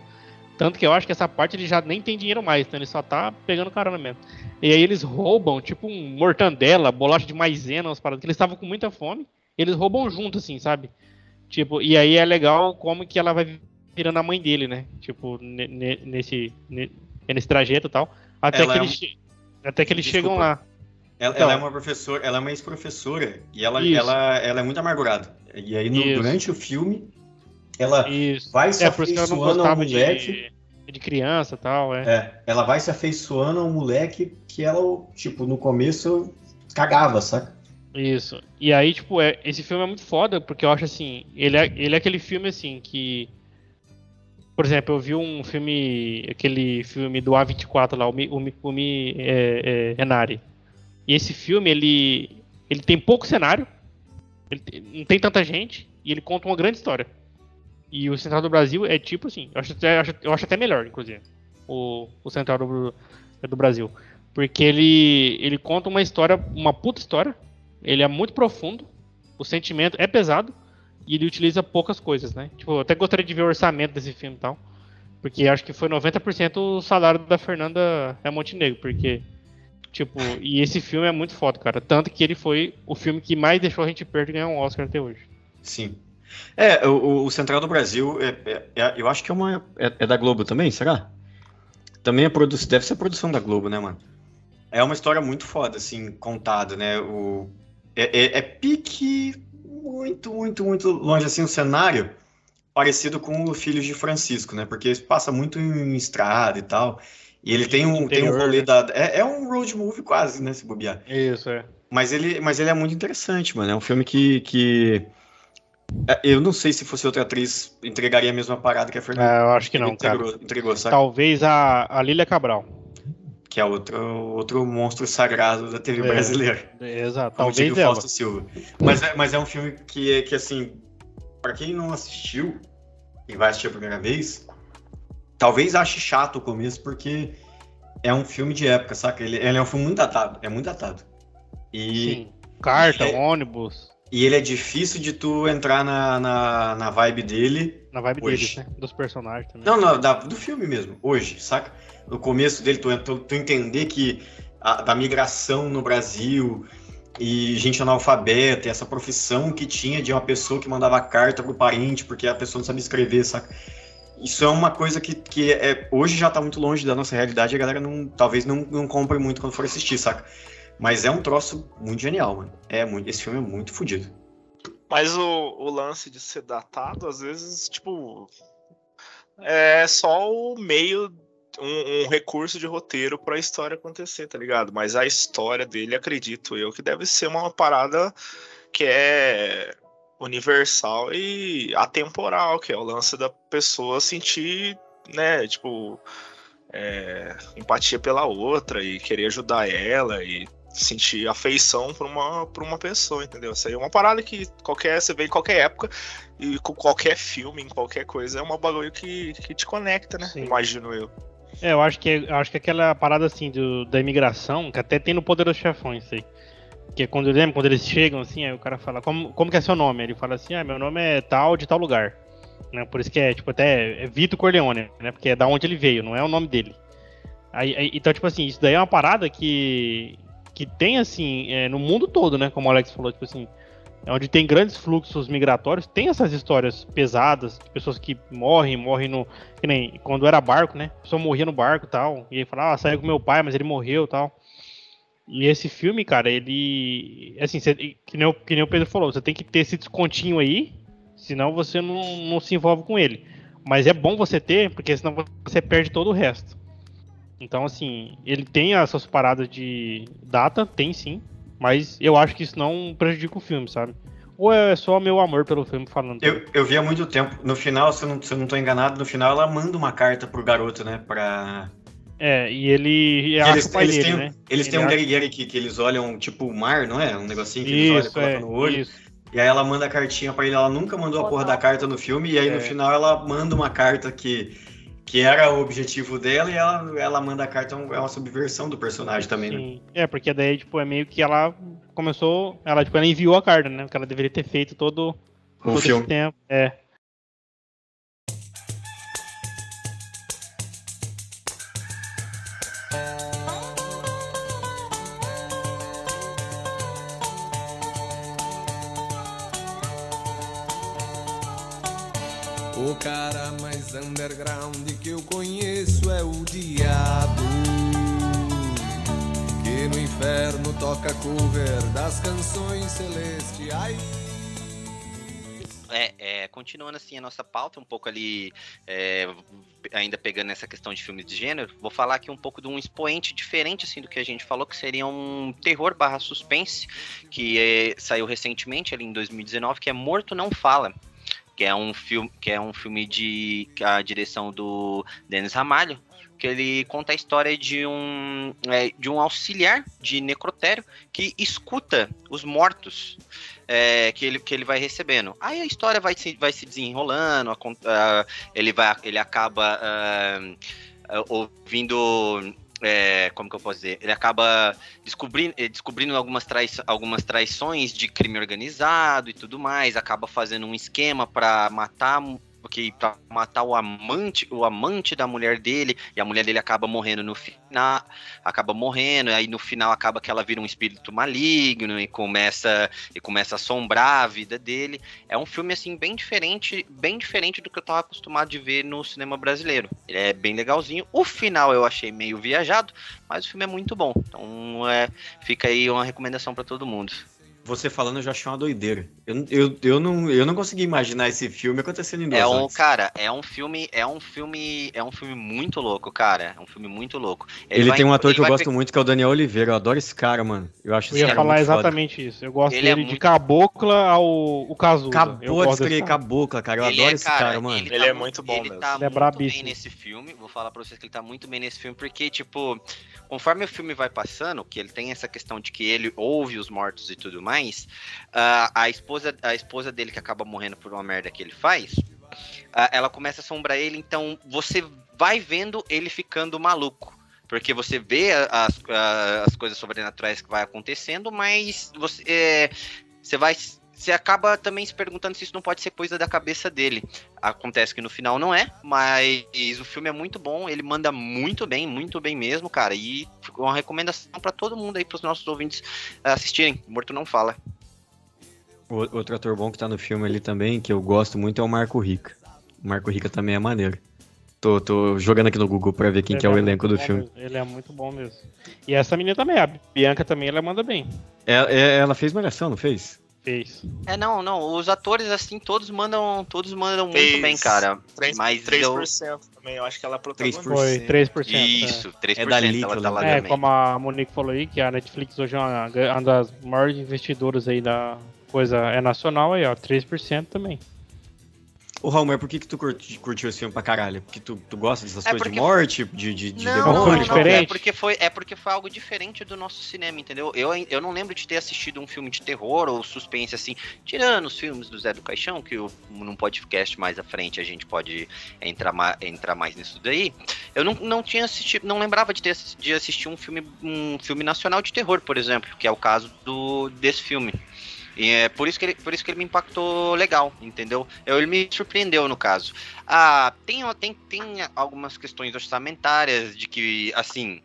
Tanto que eu acho que essa parte ele já nem tem dinheiro mais, então ele só tá pegando carona mesmo. E aí eles roubam, tipo um mortandela, bolacha de maisena, umas paradas, que eles estavam com muita fome. eles roubam junto, assim, sabe? Tipo, e aí é legal como que ela vai virando a mãe dele, né? Tipo, nesse, nesse trajeto e tal. Até ela que, é eles, até que eles chegam lá. Ela, então, ela, é uma professora, ela é uma ex-professora e ela, ela, ela é muito amargurada. E aí, no, durante o filme, ela isso. vai se é, afeiçoando ao moleque. De, de criança e tal, é. É, ela vai se afeiçoando ao moleque que ela, tipo, no começo cagava, saca? Isso. E aí, tipo, é, esse filme é muito foda, porque eu acho assim, ele é, ele é aquele filme assim que. Por exemplo, eu vi um filme, aquele filme do A24 lá, o Mi, o Mi, o Mi é, é, Enari. E esse filme, ele, ele tem pouco cenário, ele não tem tanta gente, e ele conta uma grande história. E o Central do Brasil é tipo assim, eu acho até, eu acho até melhor, inclusive, o, o Central do, do Brasil. Porque ele, ele conta uma história, uma puta história, ele é muito profundo, o sentimento é pesado, e ele utiliza poucas coisas, né? Tipo, eu até gostaria de ver o orçamento desse filme e tal. Porque acho que foi 90% o salário da Fernanda é Montenegro, porque Tipo, e esse filme é muito foda, cara. Tanto que ele foi o filme que mais deixou a gente perto de ganhar um Oscar até hoje. Sim. É, o, o Central do Brasil, é, é, é, eu acho que é uma. É, é, da Globo também, será? Também é produ deve ser produção da Globo, né, mano? É uma história muito foda, assim, contada, né? O, é, é, é pique muito, muito, muito longe, assim, o cenário parecido com o Filhos de Francisco, né? Porque passa muito em estrada e tal. E ele tem um, tem um rolê né? da. É, é um road movie quase, né? Se bobear. Isso, é. Mas ele, mas ele é muito interessante, mano. É um filme que. que... É, eu não sei se fosse outra atriz entregaria a mesma parada que a Fernanda. É, eu acho que não, entregou, cara. Entregou, sabe? Talvez a, a Lília Cabral. Que é outro, outro monstro sagrado da TV é, brasileira. Exato, talvez ela. Fausto Silva. Mas é, mas é um filme que, que assim, para quem não assistiu e vai assistir a primeira vez, talvez ache chato o começo, porque é um filme de época, saca? Ele, ele é um filme muito datado, é muito datado. E. Sim. Carta, é, ônibus. E ele é difícil de tu entrar na, na, na vibe dele. Na vibe Hoje. deles, né? Dos personagens também. Não, não, da- do filme mesmo, hoje, saca? No começo dele, tu, tu, tu entender que a, da migração no Brasil e gente analfabeta, e essa profissão que tinha de uma pessoa que mandava carta pro parente porque a pessoa não sabia escrever, saca? Isso é uma coisa que, que é, hoje já tá muito longe da nossa realidade a galera não, talvez não, não compre muito quando for assistir, saca? Mas é um troço muito genial, mano. É muito, esse filme é muito fodido. Mas o, o lance de ser datado, às vezes, tipo. É só o meio. Um, um recurso de roteiro pra história acontecer, tá ligado? Mas a história dele, acredito eu, que deve ser uma parada que é universal e atemporal, que é o lance da pessoa sentir, né, tipo, é, empatia pela outra e querer ajudar ela e sentir afeição por uma, por uma pessoa, entendeu? Isso aí é uma parada que qualquer, você vê em qualquer época e com qualquer filme, em qualquer coisa, é uma bagulho que, que te conecta, né? Sim. Imagino eu. É, eu acho que eu acho que aquela parada assim do, da imigração, que até tem no Poder dos Chefões isso aí. Que é quando eu lembro, quando eles chegam assim, aí o cara fala, como, como que é seu nome? Ele fala assim, ah, meu nome é tal de tal lugar. Né? Por isso que é, tipo, até é Vitor Corleone, né? Porque é da onde ele veio, não é o nome dele. Aí, aí- então, tipo assim, isso daí é uma parada que, que tem, assim, é, no mundo todo, né? Como o Alex falou, tipo assim, é onde tem grandes fluxos migratórios, tem essas histórias pesadas, de pessoas que morrem, morrem no. Que nem quando era barco, né? A pessoa morria no barco e tal. E aí falava, ah, saiu com meu pai, mas ele morreu tal. E esse filme, cara, ele. Assim, que, nem o, que nem o Pedro falou, você tem que ter esse descontinho aí, senão você não, não se envolve com ele. Mas é bom você ter, porque senão você perde todo o resto. Então, assim, ele tem as suas paradas de data, tem sim, mas eu acho que isso não prejudica o filme, sabe? Ou é só meu amor pelo filme falando. Eu, eu vi há muito tempo. No final, se eu, não, se eu não tô enganado, no final ela manda uma carta pro garoto, né? Pra. É, e ele acha eles o pai eles dele, têm, né? eles Ele têm um acha- guerigueira que, que eles olham, tipo, o mar, não é? Um negocinho que eles olham, Isso, colocam é, no olho. isso. E aí ela manda a cartinha pra ele, ela nunca mandou a porra da carta no filme, e aí É. no final ela manda uma carta que, que era o objetivo dela, e ela, ela manda a carta, é uma subversão do personagem também, né? Sim. É, porque daí, tipo, é meio que ela começou. Ela, tipo, ela enviou a carta, né? Que ela deveria ter feito todo, O todo filme. esse tempo. É. cara mais underground que eu conheço é o diabo. Que no inferno toca cover das canções celestiais. É, é, continuando assim a nossa pauta, um pouco ali, é, ainda pegando essa questão de filmes de gênero, vou falar aqui um pouco de um expoente diferente assim do que a gente falou, que seria um terror barra suspense, que é, saiu recentemente, ali em 2019, que é Morto Não Fala. Que é um filme, que é um filme de a direção do Denis Ramalho, que ele conta a história de um, é, de um auxiliar de necrotério que escuta os mortos é, que, ele, que ele vai recebendo. Aí a história vai se, vai se desenrolando, acon- ah, ele, vai, ele acaba ah, ah, ouvindo. É, como que eu posso dizer? Ele acaba descobrindo, eh, descobrindo algumas, trai, algumas traições de crime organizado e tudo mais, acaba fazendo um esquema para matar porque para matar o amante, o amante da mulher dele, e a mulher dele acaba morrendo no final, acaba morrendo, e aí no final acaba que ela vira um espírito maligno e começa e começa a assombrar a vida dele. É um filme assim bem diferente, bem diferente do que eu tava acostumado de ver no cinema brasileiro. Ele é bem legalzinho. O final eu achei meio viajado, mas o filme é muito bom. Então é, fica aí uma recomendação para todo mundo. Você falando, eu já achei uma doideira. Eu, eu, eu, não, eu não consegui imaginar esse filme acontecendo em duas É um, horas. cara, é um filme, é um filme, é um filme muito louco, cara. É um filme muito louco. Ele, vai- tem um ator ele que eu gosto pe- muito, que é o Daniel Oliveira. Eu adoro esse cara, mano. Eu acho Eu ia cara falar muito foda. exatamente isso. Eu gosto Ele é dele de muito- cabocla ao o Cazuza. Acabou de escrever cara. cabocla, cara. Eu Ele adoro é, esse cara, mano. Ele é muito bom Ele mesmo. tá Ele é muito brabíssimo. bem nesse filme. Vou falar pra vocês que ele tá muito bem nesse filme, porque, tipo, conforme o filme vai passando, que ele tem essa questão de que ele ouve os mortos e tudo mais, ah, a, esposa, a esposa dele que acaba morrendo por uma merda que ele faz, ah, ela começa a assombrar ele, então você vai vendo ele ficando maluco. Porque você vê as, as coisas sobrenaturais que vai acontecendo, mas você, é, você vai. Você acaba também se perguntando se isso não pode ser coisa da cabeça dele. Acontece que no final não é, mas o filme é muito bom, ele manda muito bem, muito bem mesmo, cara. E uma recomendação para todo mundo aí, pros nossos ouvintes assistirem. Morto não fala. O- Outro ator bom que tá no filme ali também, que eu gosto muito, é o Marco Rica. O Marco Rica também é maneiro. Tô, tô jogando aqui no Google pra ver quem que é o Ele elenco do filme. mesmo, Ele é muito bom mesmo. E essa menina também, a Bianca também, ela manda bem. É- é- ela fez Malhação, não fez? Fez. É, não, não. Os atores, assim, todos mandam. Todos mandam muito Fez bem, cara. 3%, Mas 3% também, eu acho que ela é protagonista. 3%. Foi 3%. eu... é. Isso, 3%. É da ela tá lá É, também. como a Monique falou aí, que a Netflix hoje é uma, uma das maiores investidoras aí da coisa é nacional aí, ó, 3% também. Ô, Raul, mas por que, que tu curti- curtiu esse filme pra caralho? Porque tu, tu gosta dessas É coisas de porque- morte, de, de, de Não, Uma não, não, demônio? diferente. É porque, foi, é porque foi algo diferente do nosso cinema, entendeu? Eu, eu não lembro de ter assistido um filme de terror ou suspense assim, tirando os filmes do Zé do Caixão, que eu, num podcast mais à frente a gente pode entrar, ma- entrar mais nisso daí. Eu não, não tinha assistido, não lembrava de ter de assistir um filme, um filme nacional de terror, por exemplo, que é o caso do, desse filme. E é por isso que ele, por isso que ele me impactou legal, entendeu? Eu, ele me surpreendeu no caso. Ah, tem, tem, tem algumas questões orçamentárias de que, assim,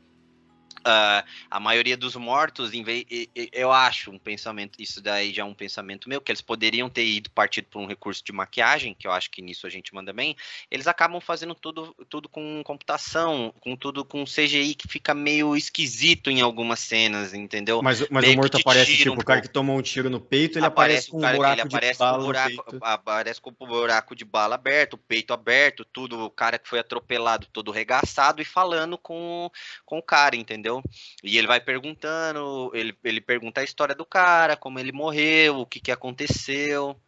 ah, a maioria dos mortos, em vez, eu acho um pensamento, isso daí já é um pensamento meu, que eles poderiam ter ido partido por um recurso de maquiagem, que eu acho que nisso a gente manda bem, eles acabam fazendo tudo, tudo com computação, com tudo com CGI que fica meio esquisito em algumas cenas, entendeu? Mas, mas o morto aparece, tipo, um o cara pouco. que tomou um tiro no peito, ele aparece, com um cara buraco ele aparece de bala com buraco, aparece o buraco de bala aberto, o peito aberto, tudo, o cara que foi atropelado todo regaçado e falando com, com o cara, entendeu? E ele vai perguntando, ele, ele pergunta a história do cara, como ele morreu, o que que aconteceu.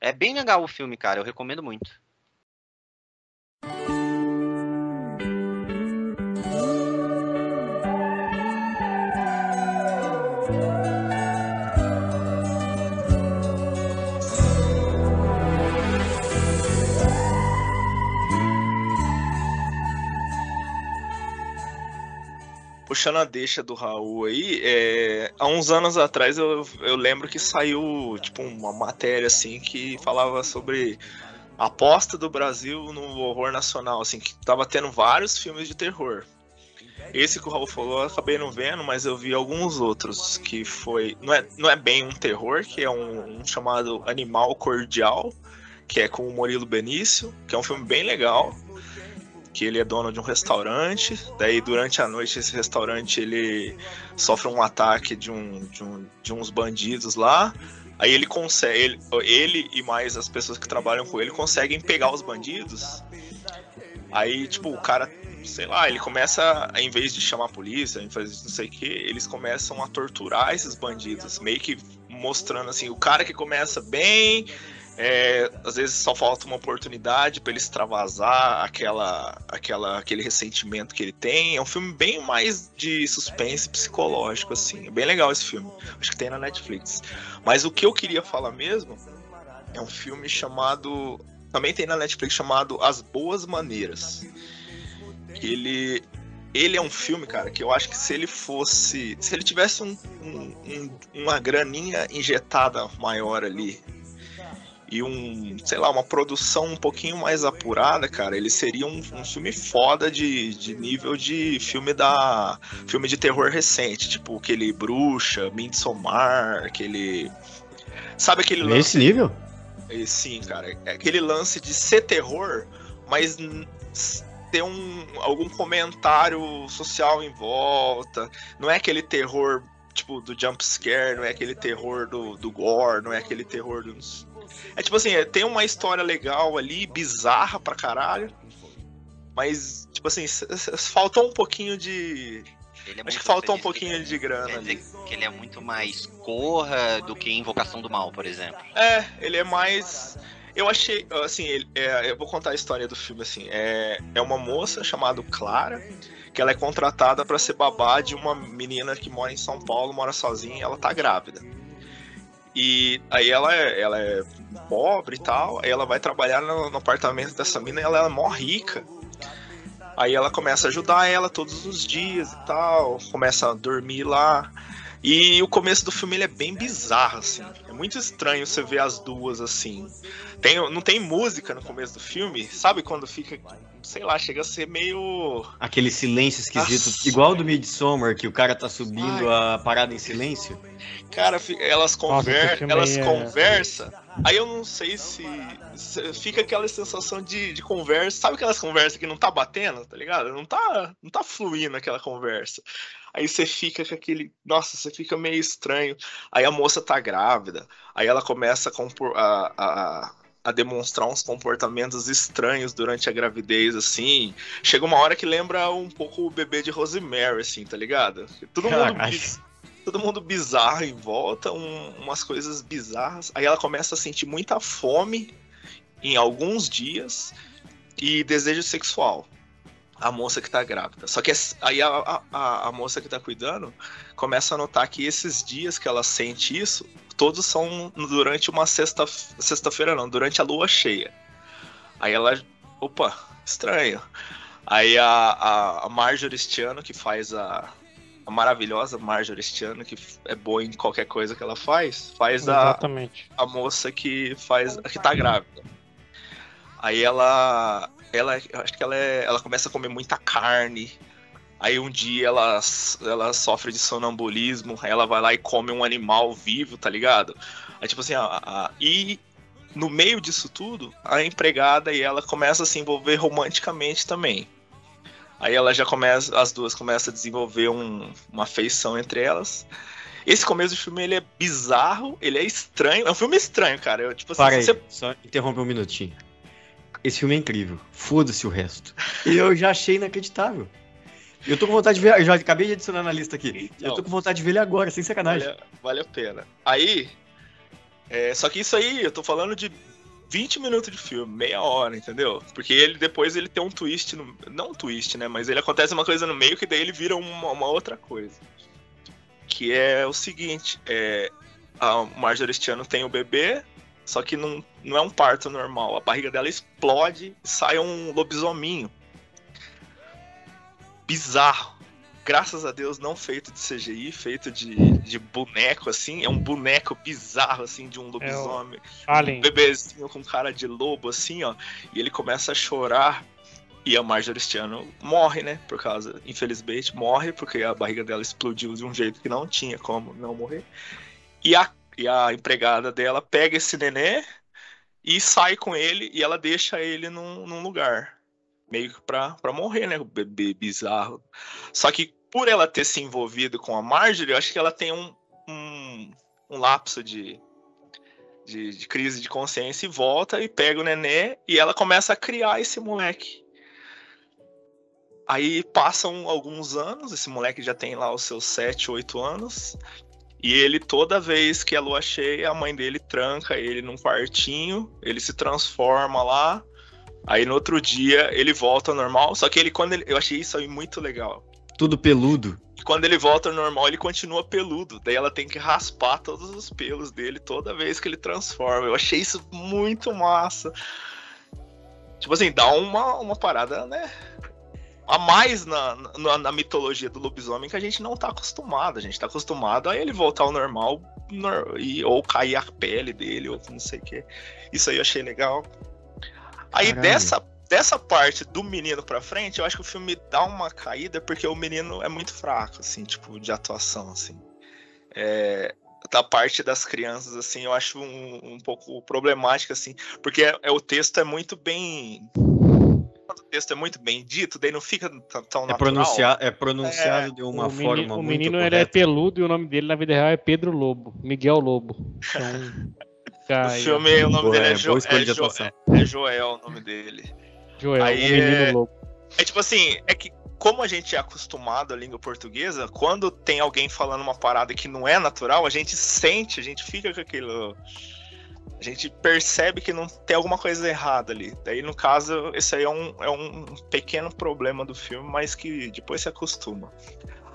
É bem legal o filme, cara, eu recomendo muito. Puxando a deixa do Raul aí, é, há uns anos atrás eu, eu lembro que saiu tipo uma matéria assim que falava sobre a aposta do Brasil no horror nacional, assim, que tava tendo vários filmes de terror. Esse que o Raul falou eu acabei não vendo, mas eu vi alguns outros que foi. Não é, não é bem um terror, que é um, um chamado Animal Cordial, que é com o Murilo Benício, que é um filme bem legal que ele é dono de um restaurante, daí durante a noite esse restaurante ele sofre um ataque de, um, de, um, de uns bandidos lá, aí ele consegue, ele, ele e mais as pessoas que trabalham com ele conseguem pegar os bandidos, aí tipo o cara, sei lá, ele começa, em vez de chamar a polícia, em vez de não sei o que, eles começam a torturar esses bandidos, meio que mostrando assim, o cara que começa bem, é, às vezes só falta uma oportunidade para ele extravasar aquela, aquela, aquele ressentimento que ele tem. É um filme bem mais de suspense psicológico, assim. É bem legal esse filme. Acho que tem na Netflix. Mas o que eu queria falar mesmo é um filme chamado. Também tem na Netflix chamado As Boas Maneiras. Ele. Ele é um filme, cara, que eu acho que se ele fosse. Se ele tivesse um, um- um- uma graninha injetada maior ali e um, sei lá, uma produção um pouquinho mais apurada, cara, ele seria um, um filme foda de, de nível de filme da filme de terror recente, tipo aquele Bruxa, Midsommar, aquele sabe aquele lance Nesse nível? é, Sim, cara. É aquele lance de ser terror, mas ter um, algum comentário social em volta. Não é aquele terror, tipo, do jump scare, não é aquele terror do, do gore, não é aquele terror dos. É tipo assim, é, tem uma história legal ali, bizarra pra caralho. Mas, tipo assim, faltou um pouquinho de. É Acho que faltou um você diz pouquinho de grana Quer ali. dizer que ele é muito mais corra do que Invocação do Mal, por exemplo. É, ele é mais. Eu achei, assim, ele- é, eu vou contar a história do filme, assim. É, é uma moça chamada Clara, que ela é contratada pra ser babá de uma menina que mora em São Paulo, mora sozinha e ela tá grávida. E aí ela é, ela é pobre e tal, aí ela vai trabalhar no, no apartamento dessa mina e ela é mó rica. Aí ela começa a ajudar ela todos os dias e tal, começa a dormir lá. E o começo do filme ele é bem bizarro, assim. É muito estranho você ver as duas assim. Tem, não tem música no começo do filme, sabe quando fica, sei lá, chega a ser meio. Aquele silêncio esquisito, Nossa. igual do Midsommar, que o cara tá subindo a parada em silêncio. Cara, elas, conver filme elas é- conversam. Aí eu não sei se, se fica aquela sensação de, de conversa. Sabe aquelas conversas que não tá batendo, tá ligado? Não tá, não tá fluindo aquela conversa. Aí você fica com aquele. Nossa, você fica meio estranho. Aí a moça tá grávida. Aí ela começa a, compor- a, a, a demonstrar uns comportamentos estranhos durante a gravidez, assim. Chega uma hora que lembra um pouco o bebê de Rosemary, assim, tá ligado? Todo mundo bis- todo mundo bizarro em volta, um- umas coisas bizarras. Aí ela começa a sentir muita fome em alguns dias e desejo sexual. A moça que tá grávida. Só que aí a- a, a moça que tá cuidando começa a notar que esses dias que ela sente isso, todos são durante uma sexta- sexta-feira, não, durante a lua cheia. Aí ela. Opa, estranho. Aí a, a, a Marjorie Stiano, que faz a, a maravilhosa Marjorie Stiano, que é boa em qualquer coisa que ela faz, faz a, Exatamente. a moça que faz que tá grávida. Aí ela ela eu acho que ela é, ela começa a comer muita carne. Aí um dia ela ela sofre de sonambulismo, aí ela vai lá e come um animal vivo, tá ligado? Aí tipo assim, a, a- e no meio disso tudo, a empregada e ela começa a se envolver romanticamente também. Aí ela já começa, as duas começam a desenvolver um- uma afeição entre elas. Esse começo do filme ele é bizarro, ele é estranho. É um filme estranho, cara. Eu, tipo assim, Para aí, você- só interrompe um minutinho. Esse filme é incrível. Foda-se o resto. Eu já achei inacreditável. Eu tô com vontade de ver. Eu já acabei de adicionar na lista aqui. Eu tô com vontade de ver ele agora, sem sacanagem. vale, vale a pena. Aí, é, só que isso aí, eu tô falando de 20 minutos de filme, meia hora, entendeu? Porque ele depois ele tem um twist, no, não um twist, né? Mas ele acontece uma coisa no meio que daí ele vira uma, uma outra coisa. Que é o seguinte, é, a Marjorie Stiano tem o bebê, só que não, não é um parto normal. A barriga dela explode e sai um lobisominho. Bizarro. Graças a Deus, não feito de CGI, feito de, de boneco, assim. É um boneco bizarro, assim, de um lobisomem. Alien. Um bebezinho com cara de lobo, assim, ó. E ele começa a chorar. E a Marjorie Stiano morre, né? Por causa, infelizmente, morre porque a barriga dela explodiu de um jeito que não tinha como não morrer. E a, e a empregada dela pega esse nenê e sai com ele e ela deixa ele num, num lugar. Meio que pra, pra morrer, né? O bebê bizarro. Só que por ela ter se envolvido com a Marjorie, eu acho que ela tem um, um, um lapso de, de, de crise de consciência e volta e pega o nenê e ela começa a criar esse moleque. Aí passam alguns anos, esse moleque já tem lá os seus 7, 8 anos. E ele, toda vez que a lua cheia, a mãe dele tranca ele num quartinho, ele se transforma lá. Aí no outro dia ele volta ao normal. Só que ele, quando ele. Eu achei isso aí muito legal. Tudo peludo. Quando ele volta ao normal, ele continua peludo. Daí ela tem que raspar todos os pelos dele toda vez que ele transforma. Eu achei isso muito massa. Tipo assim, dá uma, uma parada, né? A mais na, na, na mitologia do lobisomem que a gente não tá acostumado. A gente tá acostumado a ele voltar ao normal nor- e, ou cair a pele dele, ou não sei o que. Isso aí eu achei legal. Aí dessa, dessa parte do menino pra frente, eu acho que o filme dá uma caída porque o menino é muito fraco, assim, tipo, de atuação, assim. É, da parte das crianças, assim, eu acho um, um pouco problemática, assim, porque é, é- o texto é muito bem. O texto é muito bem dito, daí não fica tão É, natural. pronuncia, é pronunciado de uma o forma menino, o muito menino ele é peludo e o nome dele na vida real é Pedro Lobo. Miguel Lobo. [LAUGHS] Então, No aí, ó. filme, o nome Boa, dele é, é, jo é, jo atuação. é- é Joel o nome dele. Joel, aí menino é- lobo. É tipo assim, é que como a gente é acostumado à língua portuguesa, quando tem alguém falando uma parada que não é natural, a gente sente, a gente fica com aquilo. A gente percebe que não tem alguma coisa errada ali. Daí, no caso, esse aí é um, é um pequeno problema do filme, mas que depois se acostuma.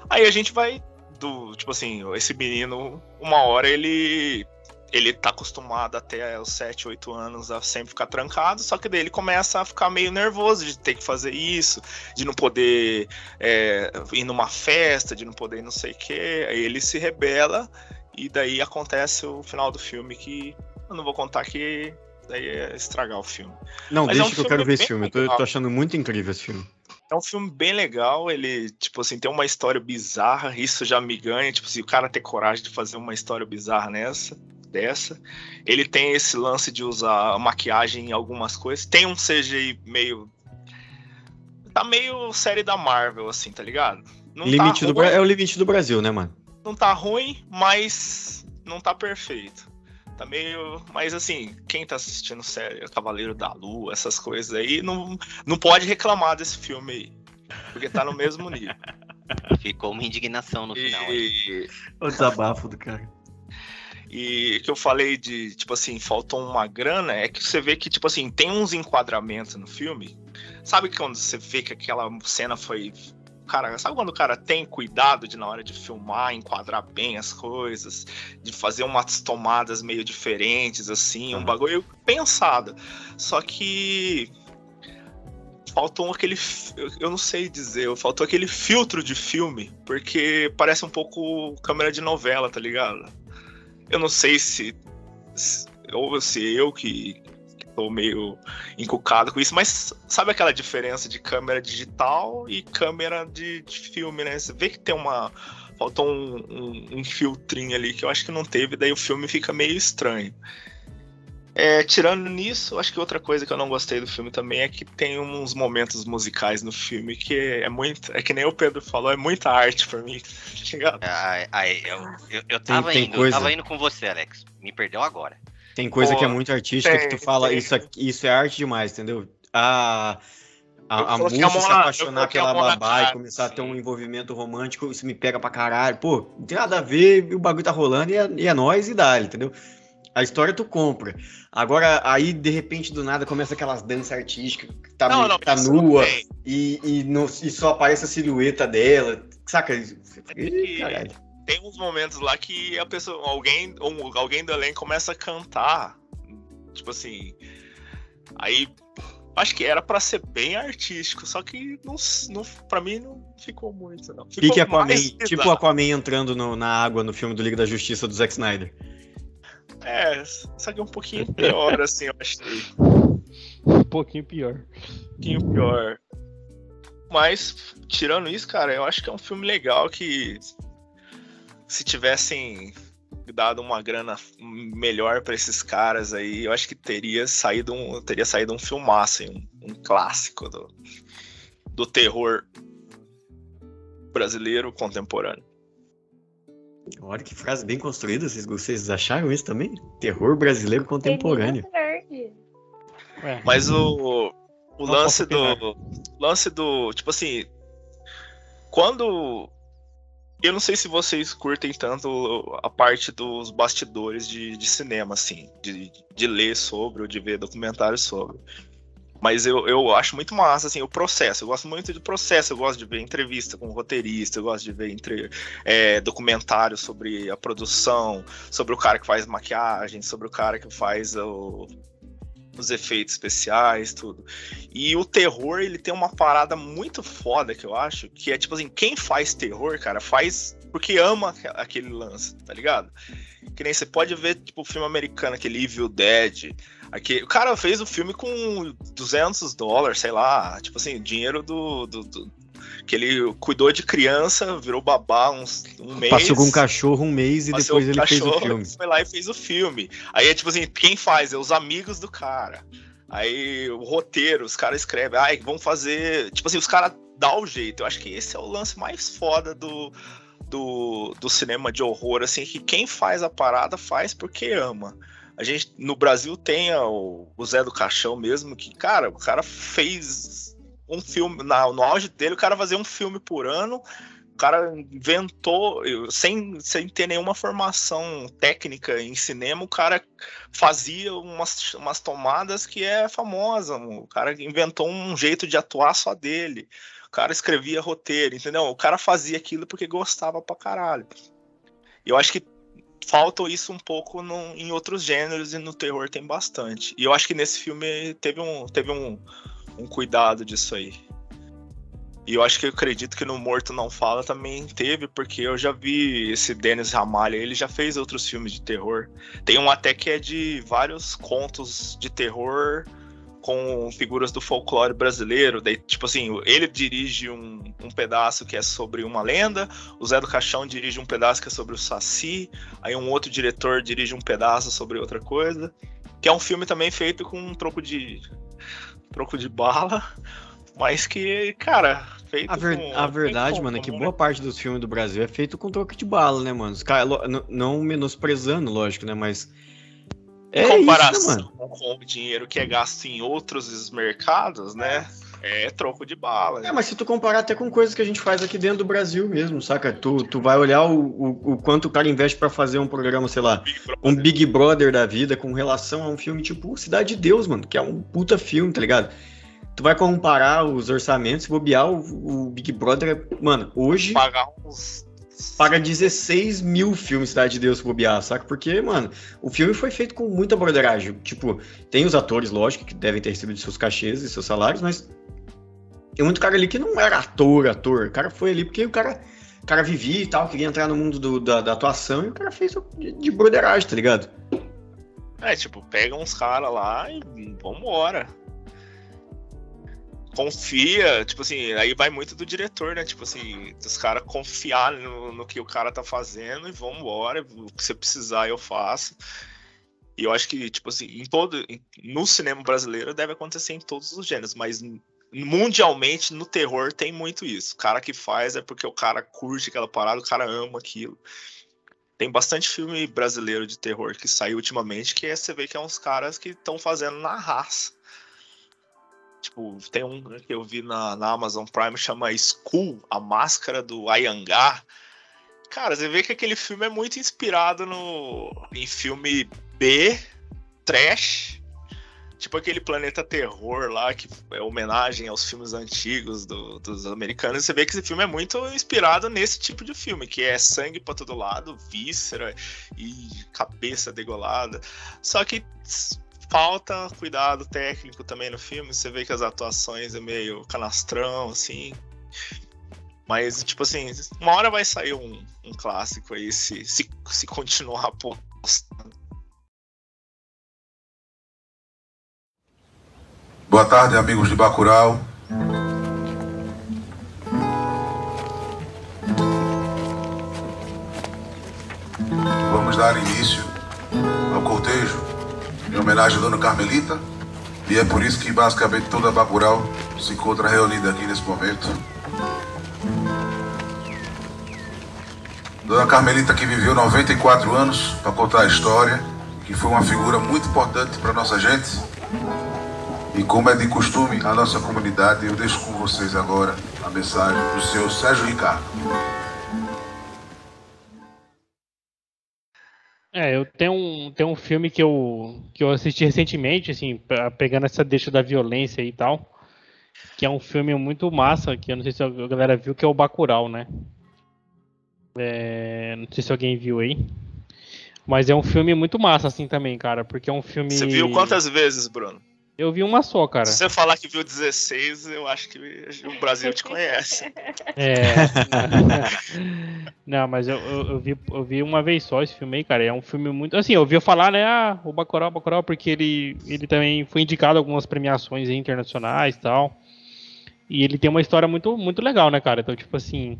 Aí a gente vai do. Tipo assim, esse menino, uma hora ele. Ele tá acostumado até os 7, 8 anos a sempre ficar trancado, só que daí ele começa a ficar meio nervoso de ter que fazer isso, de não poder é, ir numa festa, de não poder não sei o quê. Aí ele se rebela e daí acontece o final do filme que eu não vou contar que daí é estragar o filme. Não, Mas é deixa um que eu quero ver esse filme. Eu tô, tô achando muito incrível esse filme. É um filme bem legal, ele, tipo assim, tem uma história bizarra, isso já me ganha, tipo assim, o cara ter coragem de fazer uma história bizarra nessa, dessa. Ele tem esse lance de usar maquiagem em algumas coisas, tem um CGI meio... Tá meio série da Marvel, assim, tá ligado? Não Limite tá do Bra- É o limite do Brasil, né, mano? não tá ruim, mas não tá perfeito. Tá meio. Mas assim, quem tá assistindo série Cavaleiro da Lua, essas coisas aí, não, não pode reclamar desse filme aí. Porque tá no mesmo nível. [LAUGHS] Ficou uma indignação no final. aí. E, O desabafo do cara. E que eu falei de, tipo assim, faltou uma grana, é que você vê que, tipo assim, tem uns enquadramentos no filme. Sabe quando você vê que aquela cena foi. Cara, sabe quando o cara tem cuidado de na hora de filmar, enquadrar bem as coisas, de fazer umas tomadas meio diferentes, assim, um bagulho pensado. Só que faltou aquele. Eu não sei dizer, faltou aquele filtro de filme, porque parece um pouco câmera de novela, tá ligado? Eu não sei se. se- ou se eu que, que tô meio encucado com isso, mas sabe aquela diferença de câmera digital e câmera de, de filme, né? Você vê que tem uma. Faltou um, um, um filtrinho ali que eu acho que não teve, daí o filme fica meio estranho. É, tirando nisso, acho que outra coisa que eu não gostei do filme também é que tem uns momentos musicais no filme que é muito. É que nem o Pedro falou, é muita arte pra mim. [LAUGHS] tá ligado? Ai, ai, eu, eu, eu Tem- tava tem indo, coisa- eu tava indo com você, Alex. Me perdeu agora. Tem coisa Pô, que é muito artística que tu tem, fala, tem. isso, aqui- isso é arte demais, entendeu? A, a, a coloquei a se apaixonar pela babá e começar a ter um sim. envolvimento romântico, isso me pega pra caralho. Pô, não tem nada a ver, o bagulho tá rolando e é, e é nós e dá, entendeu? A história tu compra. Agora, aí, de repente, do nada, começa aquelas danças artísticas, que tá, Não, não, tá nua tem. e, e, não- e só aparece a silhueta dela. Saca? Ih, caralho. tem uns momentos lá que a pessoa, alguém, um- alguém do elenco começa a cantar, tipo assim, aí acho que era pra ser bem artístico, só que não, não para mim não ficou muito não. Ficou Aquaman, tipo bizarro. Aquaman entrando no- na água no filme do Liga da Justiça do Zack Snyder. É, só que um pouquinho pior assim, eu achei, Um pouquinho pior. um pouquinho pior. Mas tirando isso, cara, eu acho que é um filme legal que se tivessem dado uma grana melhor pra esses caras aí, eu acho que teria saído um, teria saído um filmaço, um, um clássico do, do terror brasileiro contemporâneo. Olha que frase bem construída, vocês, vocês acharam isso também? Terror brasileiro contemporâneo. É. Mas o, o Não lance do. Lance do. Tipo assim. Quando. Eu não sei se vocês curtem tanto a parte dos bastidores de, de cinema, assim, de, de ler sobre ou de ver documentários sobre. Mas eu, eu acho muito massa, assim, o processo. Eu gosto muito do processo, eu gosto de ver entrevista com o roteirista, eu gosto de ver entre, é, documentários sobre a produção, sobre o cara que faz maquiagem, sobre o cara que faz o, os efeitos especiais, tudo. E o terror, ele tem uma parada muito foda que eu acho, que é tipo assim, quem faz terror, cara, faz porque ama aque- aquele lance, tá ligado? Que nem você pode ver, tipo, o filme americano, aquele Evil Dead. Aqui, o cara fez o filme com 200 dólares, sei lá, tipo assim, dinheiro do, do, do- que ele cuidou de criança, virou babá uns, um mês. Passou com um cachorro um mês e depois ele fez o cachorro, filme. Foi lá e fez o filme. Aí é tipo assim, quem faz? É os amigos do cara. Aí o roteiro, os caras escrevem, ai, vão fazer. Tipo assim, os caras dão o jeito. Eu acho que esse é o lance mais foda do, do, do cinema de horror, assim, que quem faz a parada faz porque ama. A gente, no Brasil, tem o, o Zé do Caixão mesmo, que, cara, o cara fez um filme, na, no auge dele, o cara fazia um filme por ano, o cara inventou, sem, sem ter nenhuma formação técnica em cinema, o cara fazia umas, umas tomadas que é famosa, o cara inventou um jeito de atuar só dele, o cara escrevia roteiro, entendeu? O cara fazia aquilo porque gostava pra caralho. Eu acho que falta isso um pouco no- em outros gêneros e no terror tem bastante. E eu acho que nesse filme teve um, teve um, um cuidado disso aí. E eu acho que eu acredito que no Morto Não Fala também teve, porque eu já vi esse Denis Ramalho, ele já fez outros filmes de terror. Tem um até que é de vários contos de terror com figuras do folclore brasileiro. Daí, tipo assim, ele dirige um, um pedaço que é sobre uma lenda, o Zé do Caixão dirige um pedaço que é sobre o Saci, aí um outro diretor dirige um pedaço sobre outra coisa. Que é um filme também feito com um troco de. troco de bala. Mas que, cara, feito A, ver- com. a verdade, com- mano, é que boa parte dos filmes do Brasil é feito com troco de bala, né, mano? Os caras, não menosprezando, lógico, né, mas... Em É isso, né, comparação mano? com o dinheiro que é gasto em outros mercados, né? É troco de bala. É, mas se tu comparar até com coisas que a gente faz aqui dentro do Brasil mesmo, saca? Tu, tu vai olhar o, o, o quanto o cara investe pra fazer um programa, sei lá, um Big Brother da vida com relação a um filme tipo Cidade de Deus, mano, que é um puta filme, tá ligado? Tu vai comparar os orçamentos, bobear, o, o Big Brother, é, mano, hoje Pagar uns. Paga 16 mil filmes Cidade de Deus bobear, saca? Porque, mano, o filme foi feito com muita broderagem. Tipo, tem os atores, lógico, que devem ter recebido seus cachês e seus salários, mas tem muito cara ali que não era ator, ator. O cara foi ali porque o cara, o cara vivia e tal, queria entrar no mundo do- da, da atuação e o cara fez de, de broderagem, tá ligado? É, tipo, pega uns caras lá e vambora. Confia, tipo assim, aí vai muito do diretor, né? Tipo assim, dos caras confiar no, no que o cara tá fazendo e vambora. O que você precisar eu faço. E eu acho que, tipo assim, em todo. no cinema brasileiro deve acontecer em todos os gêneros, mas mundialmente no terror tem muito isso. O cara que faz é porque o cara curte aquela parada, o cara ama aquilo. Tem bastante filme brasileiro de terror que saiu ultimamente que é, você vê que é uns caras que estão fazendo na raça. Tipo, tem um que eu vi na, na Amazon Prime chama Skull, a máscara do Ayangá. Cara, você vê que aquele filme é muito inspirado no em filme B, trash. Tipo aquele Planeta Terror lá, que é homenagem aos filmes antigos do- dos americanos. Você vê que esse filme é muito inspirado nesse tipo de filme, que é sangue pra todo lado, víscera e cabeça degolada. Só que falta cuidado técnico também no filme. Você vê que as atuações é meio canastrão, assim. Mas, tipo assim, uma hora vai sair um, um clássico aí se, se, se continuar apostando. Boa tarde, amigos de Bacurau. Vamos dar início ao cortejo em homenagem à Dona Carmelita. E é por isso que basicamente toda Bacurau se encontra reunida aqui nesse momento. Dona Carmelita que viveu 94 anos para contar a história, que foi uma figura muito importante para nossa gente. E como é de costume a nossa comunidade, eu deixo com vocês agora a mensagem do senhor Sérgio Ricardo. É, eu tenho um, tenho um filme que eu, que eu assisti recentemente, assim, pegando essa deixa da violência e tal, que é um filme muito massa, que eu não sei se a galera viu, que é o Bacurau, né? É, não sei se alguém viu aí. Mas é um filme muito massa, assim, também, cara, porque é um filme... Você viu quantas vezes, Bruno? Eu vi uma só, cara. Se você falar que viu 16, eu acho que o Brasil te conhece. É. [LAUGHS] Não, mas eu, eu, eu vi, eu vi uma vez só esse filme aí, cara. É um filme muito. Assim, eu ouvi falar, né? Ah, o Bacurau, Bacurau, porque ele, ele também foi indicado a algumas premiações internacionais e tal. E ele tem uma história muito, muito legal, né, cara? Então, tipo assim.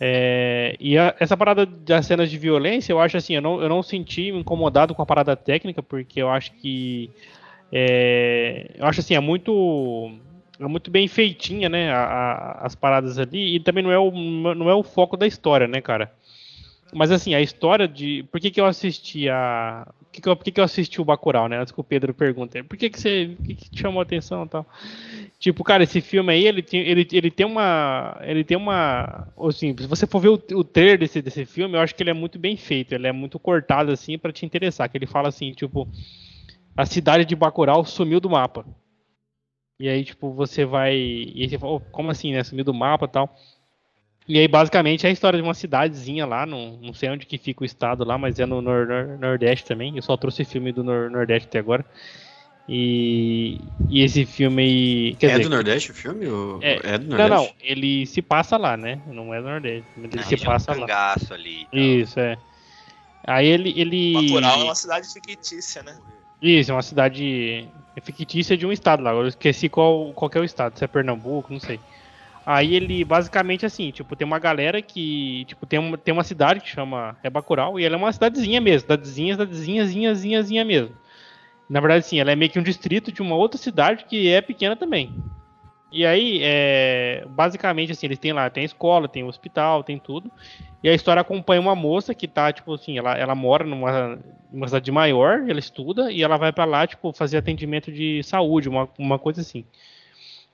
é, e a- essa parada das cenas de violência, eu acho assim, eu não, eu não senti incomodado com a parada técnica, porque eu acho que. É, eu acho assim, é muito é muito bem feitinha, né, a- a- as paradas ali, e também não é, o, não é o foco da história, né, cara. Mas assim, a história de... Por que que eu assisti a... Por que que eu, por que que eu assisti o Bacurau, né? Antes que o Pedro pergunte. Por que que você... O que que te chamou a atenção e tal? Tipo, cara, esse filme aí, ele tem, ele, ele tem uma... Ele tem uma... Assim, se você for ver o, o trailer desse, desse filme, eu acho que ele é muito bem feito. Ele é muito cortado, assim, pra te interessar. Que ele fala assim, tipo... A cidade de Bacurau sumiu do mapa. E aí, tipo, você vai. E aí você fala, "Oh, como assim, né? Sumiu do mapa e tal. E aí, basicamente, é a história de uma cidadezinha lá, não, não sei onde que fica o estado lá, mas é no nor- nor- Nordeste também. Eu só trouxe filme do nor- Nordeste até agora. E, e esse filme é dizer, do Nordeste o filme? Ou... É, É, do Não, Nordeste? não, ele se passa lá, né? Não é do Nordeste. Ele Na se região do passa lá. ali. e tal. Isso, é. Aí ele. ele... Bacurau é uma cidade fictícia, né? Isso, é uma cidade fictícia de um estado lá. Eu esqueci qual, qual é o estado, se é Pernambuco, não sei. Aí ele basicamente assim, tipo, tem uma galera que, tipo, tem uma, tem uma cidade que chama é Bacurau e ela é uma cidadezinha mesmo, cidadezinha, cidadezinha, zinha, zinha, zinha mesmo. Na verdade, sim, ela é meio que um distrito de uma outra cidade que é pequena também. E aí, é, basicamente, assim, eles têm lá, tem escola, tem hospital, tem tudo. E a história acompanha uma moça que tá, tipo assim, ela, ela mora numa, numa cidade maior, ela estuda, e ela vai pra lá, tipo, fazer atendimento de saúde, uma, uma coisa assim.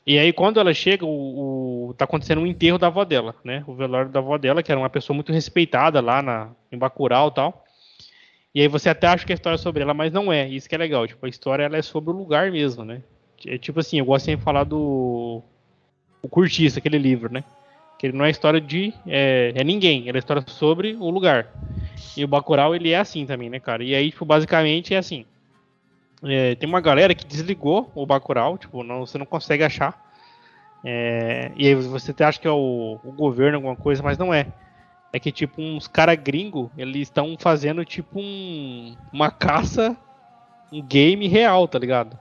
E aí, quando ela chega, o, o- tá acontecendo um enterro da avó dela, né? O velório da avó dela, que era uma pessoa muito respeitada lá na, em Bacurau e tal. E aí você até acha que a história é sobre ela, mas não é. Isso que é legal. Tipo, a história ela é sobre o lugar mesmo, né? É tipo assim, eu gosto sempre de falar do o Curtiça, aquele livro, né? Que ele não é história de é, é ninguém, ele é história sobre o lugar. E o Bacurau ele é assim também, né, cara? E aí, tipo, basicamente é assim. É, tem uma galera que desligou o Bacurau, tipo, não, você não consegue achar. É, e aí você acha que é o, o governo, alguma coisa, mas não é. É que, tipo, uns cara gringo, eles estão fazendo, tipo, um, uma caça, um game real, tá ligado?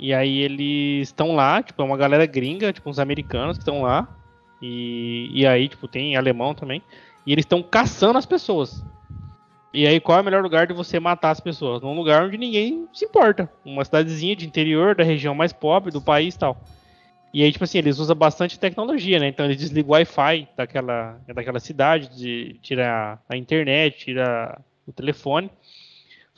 E aí eles estão lá, tipo, é uma galera gringa, tipo, uns americanos que estão lá. E, e aí, tipo, tem alemão também. E eles estão caçando as pessoas. E aí, qual é o melhor lugar de você matar as pessoas? Num lugar onde ninguém se importa. Uma cidadezinha de interior, da região mais pobre do país e tal. E aí, tipo assim, eles usam bastante tecnologia, né? Então eles desligam o Wi-Fi daquela, daquela cidade, de, tira a internet, tira o telefone.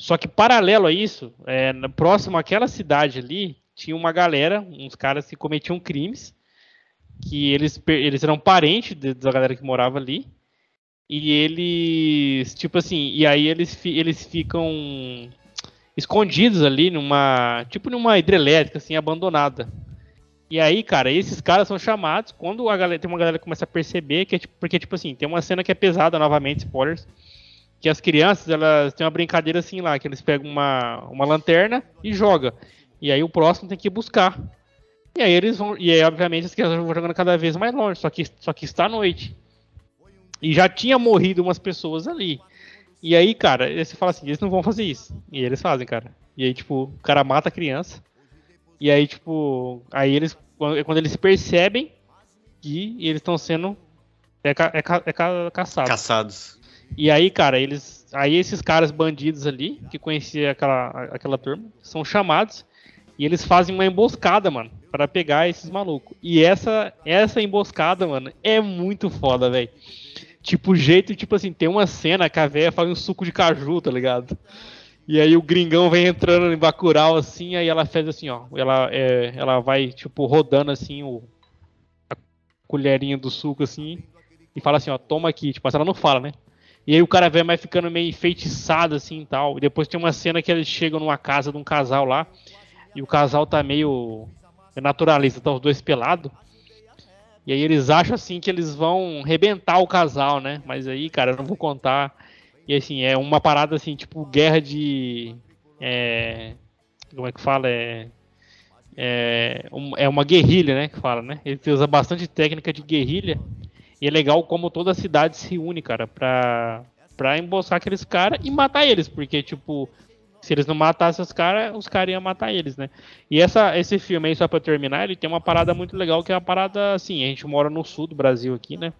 Só que paralelo a isso, é, próximo àquela cidade ali, tinha uma galera, uns caras que cometiam crimes, que eles, eles eram parentes da galera que morava ali. E eles, tipo assim, e aí eles, eles ficam escondidos ali numa, tipo numa hidrelétrica assim abandonada. E aí, cara, esses caras são chamados quando a galera tem uma galera que começa a perceber que é tipo, porque tipo assim, tem uma cena que é pesada novamente, spoilers, que as crianças, elas têm uma brincadeira assim lá, que eles pegam uma, uma lanterna e joga. E aí o próximo tem que ir buscar. E aí eles vão, e aí obviamente as crianças vão jogando cada vez mais longe, só que só que está à noite. E já tinha morrido umas pessoas ali. E aí, cara, você fala assim, eles não vão fazer isso. E eles fazem, cara. E aí, tipo, o cara mata a criança. E aí, tipo, aí eles, quando eles percebem que eles estão sendo é, ca- é, ca- é ca- caçados. Caçados. E aí, cara, eles. Aí esses caras bandidos ali, que conheciam aquela, aquela turma, são chamados e eles fazem uma emboscada, mano, para pegar esses malucos. E essa, essa emboscada, mano, é muito foda, velho. Tipo, jeito, tipo assim, tem uma cena que a véia faz um suco de caju, tá ligado? E aí o gringão vem entrando em Bacurau, assim, aí ela faz assim, ó. Ela, é, ela vai, tipo, rodando assim o, a colherinha do suco, assim, e fala assim, ó, toma aqui. Tipo, mas ela não fala, né? E aí o cara mais ficando meio enfeitiçado assim e tal. E depois tem uma cena que eles chegam numa casa de um casal lá. E o casal tá meio naturalista, tá os dois pelados. E aí eles acham assim que eles vão rebentar o casal, né? Mas aí, cara, eu não vou contar. E assim, é uma parada assim, tipo, guerra de. É, como é que fala? É, é, é uma guerrilha, né? Que fala, né? Ele usa bastante técnica de guerrilha. E é legal como toda a cidade se une, cara, pra, pra emboscar aqueles caras e matar eles. Porque, tipo, se eles não matassem os caras, os caras iam matar eles, né? E essa, esse filme aí, só pra terminar, ele tem uma parada muito legal, que é uma parada, assim, a gente mora no sul do Brasil aqui, né?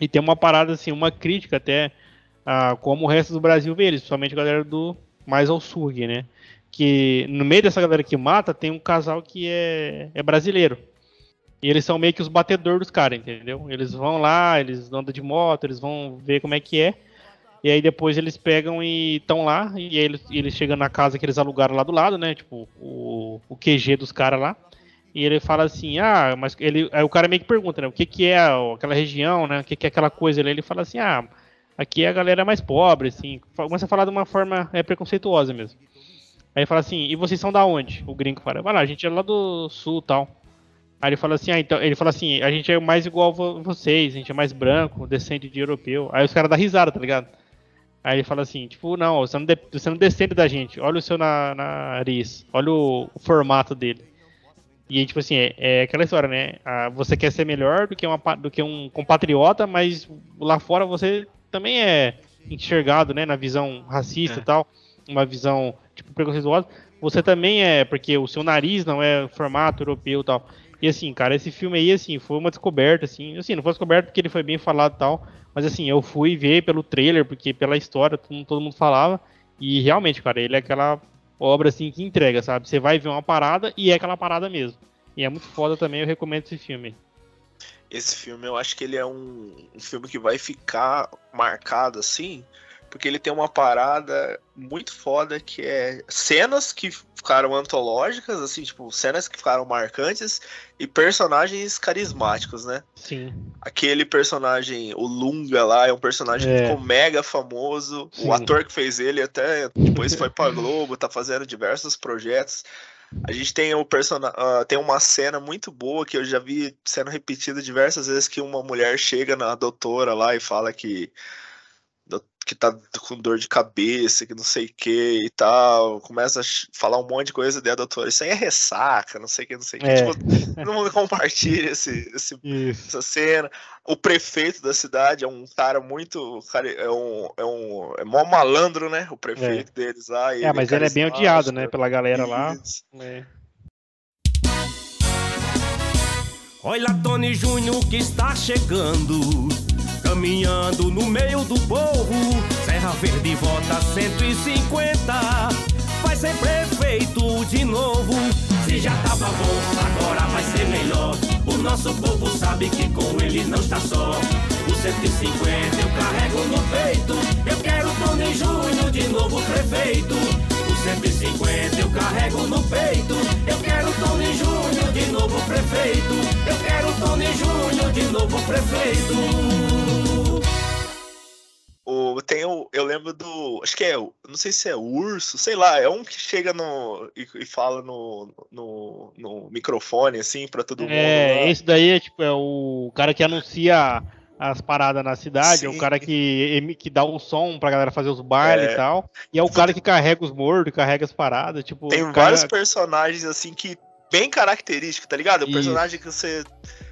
E tem uma parada, assim, uma crítica até a como o resto do Brasil vê eles, principalmente a galera do mais ao sul aqui, né? Que no meio dessa galera que mata, tem um casal que é, é brasileiro. E eles são meio que os batedores dos caras, entendeu? Eles vão lá, eles andam de moto, eles vão ver como é que é. E aí depois eles pegam e estão lá, e eles, eles chegam na casa que eles alugaram lá do lado, né? Tipo, o, o QG dos caras lá. E ele fala assim, ah, mas ele. Aí o cara meio que pergunta, né? O que, que é aquela região, né? O que, que é aquela coisa ali? Ele fala assim, ah, aqui é a galera mais pobre, assim. Começa a falar de uma forma é, preconceituosa mesmo. Aí ele fala assim, e vocês são da onde? O gringo fala, vai lá, a gente é lá do sul tal. Aí ele fala assim, ah, então, ele fala assim, a gente é mais igual a vo- vocês, a gente é mais branco, descende de europeu. Aí os caras dão risada, tá ligado? Aí ele fala assim, tipo, não, você não, de- você não descende da gente, olha o seu na- nariz, olha o, o formato dele. E tipo assim, é, é aquela história, né? Ah, você quer ser melhor do que, uma, do que um compatriota, mas lá fora você também é enxergado, né? Na visão racista É. e tal, uma visão, tipo, preconceituosa. Você também é, porque o seu nariz não é formato europeu e tal. E assim, cara, esse filme aí, assim, foi uma descoberta, assim. Assim, não foi descoberta porque ele foi bem falado e tal. Mas assim, eu fui ver pelo trailer, porque pela história, todo, mundo- todo mundo falava. E realmente, cara, ele é aquela obra assim que entrega, sabe? Você vai ver uma parada e é aquela parada mesmo. E é muito foda também, eu recomendo esse filme. Esse filme eu acho que ele é um, um filme que vai ficar marcado assim, porque ele tem uma parada muito foda que é cenas que ficaram antológicas, assim, tipo, cenas que ficaram marcantes e personagens carismáticos, né? Sim. Aquele personagem, o Lunga lá, é um personagem É. que ficou mega famoso. Sim. O ator que fez ele até depois foi pra Globo, tá fazendo diversos projetos. A gente tem, o persona ah, tem uma cena muito boa que eu já vi sendo repetida diversas vezes que uma mulher chega na doutora lá e fala que que tá com dor de cabeça, que não sei o que e tal, começa a falar um monte de coisa, daí a doutora, isso aí é ressaca, não sei o que, não sei o que. É. Tipo, todo mundo compartilha esse, esse [LAUGHS] essa cena. O prefeito da cidade é um cara muito. Cara, é um. É um. É mó malandro, né? O prefeito deles lá. e É, mas ele é bem odiado, né, pela galera lá. É. Olha Tony Júnior que está chegando, caminhando no meio do povo. Serra Verde vota 150, vai ser prefeito de novo. Se já tava bom, agora vai ser melhor. O nosso povo sabe que com ele não está só. O 150 eu carrego no peito. Eu quero Tony Júnior de novo prefeito. O 150 eu carrego no peito. Eu quero Tony Júnior de novo prefeito. Eu quero Tony Júnior de novo prefeito. O, tem o, eu lembro do. Acho que é. o- Não sei se é urso, sei lá. É um que chega no. E, e fala no, no, no microfone, assim, pra todo mundo. É, esse daí é tipo é o cara que anuncia as paradas na cidade, é o Sim. cara que, que dá o som pra galera fazer os bailes É. e tal. E é o cara que carrega os mortos, carrega as paradas, tipo, Tem o cara- vários personagens, assim, que. Bem característicos, tá ligado? O Isso. personagem que você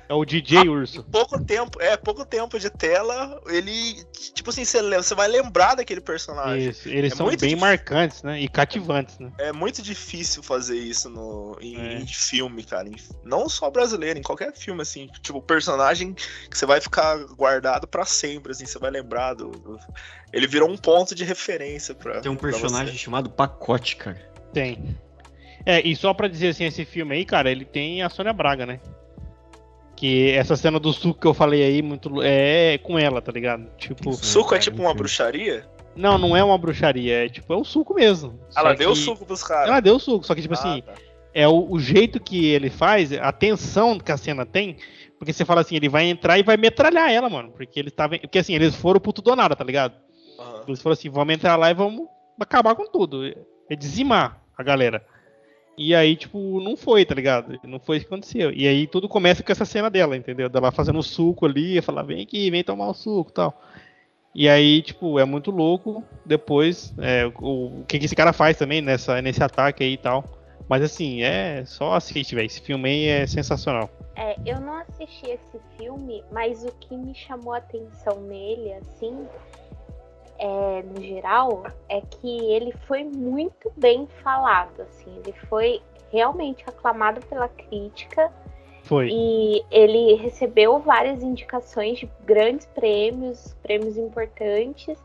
é o DJ Urso. pouco tempo, é, pouco tempo de tela, ele, tipo assim, você, vai lembrar daquele personagem. Isso, eles É são muito bem dif- marcantes, né? E cativantes, né? É muito difícil fazer isso no, em, É. em filme, cara. Em- não só brasileiro, em qualquer filme, assim. Tipo, personagem que você vai ficar guardado pra sempre, assim, você vai lembrar do. do- Ele virou um ponto de referência pra. Tem um personagem chamado Pacote, cara. Tem. É, e só pra dizer assim, esse filme aí, cara, ele tem a Sônia Braga, né? Que essa cena do suco que eu falei aí, muito é com ela, tá ligado? Tipo, Suco é É, tipo um uma bruxaria? não, não é uma bruxaria, é tipo, é o suco mesmo. Ela deu que- suco pros caras. Ela deu suco, só que tipo Ah, assim, tá. é o, o jeito que ele faz, a tensão que a cena tem, porque você fala assim, ele vai entrar e vai metralhar ela, mano, porque ele tava, porque assim, eles foram pro tudo ou nada, tá ligado? Aham. Eles falaram assim, vamos entrar lá e vamos acabar com tudo, é dizimar a galera. E aí, tipo, não foi, tá ligado? Não foi isso que aconteceu. E aí tudo começa com essa cena dela, entendeu? Dela fazendo suco ali, falar, vem aqui, vem tomar o suco tal. E aí, tipo, é muito louco. Depois, é, o, o que, que esse cara faz também nessa, nesse ataque aí e tal. Mas assim, é só assiste, velho. Esse filme aí é sensacional. É, eu não assisti esse filme, mas o que me chamou a atenção nele, assim, é, no geral, é que ele foi muito bem falado, assim, ele foi realmente aclamado pela crítica Foi. e ele recebeu várias indicações de grandes prêmios, prêmios importantes,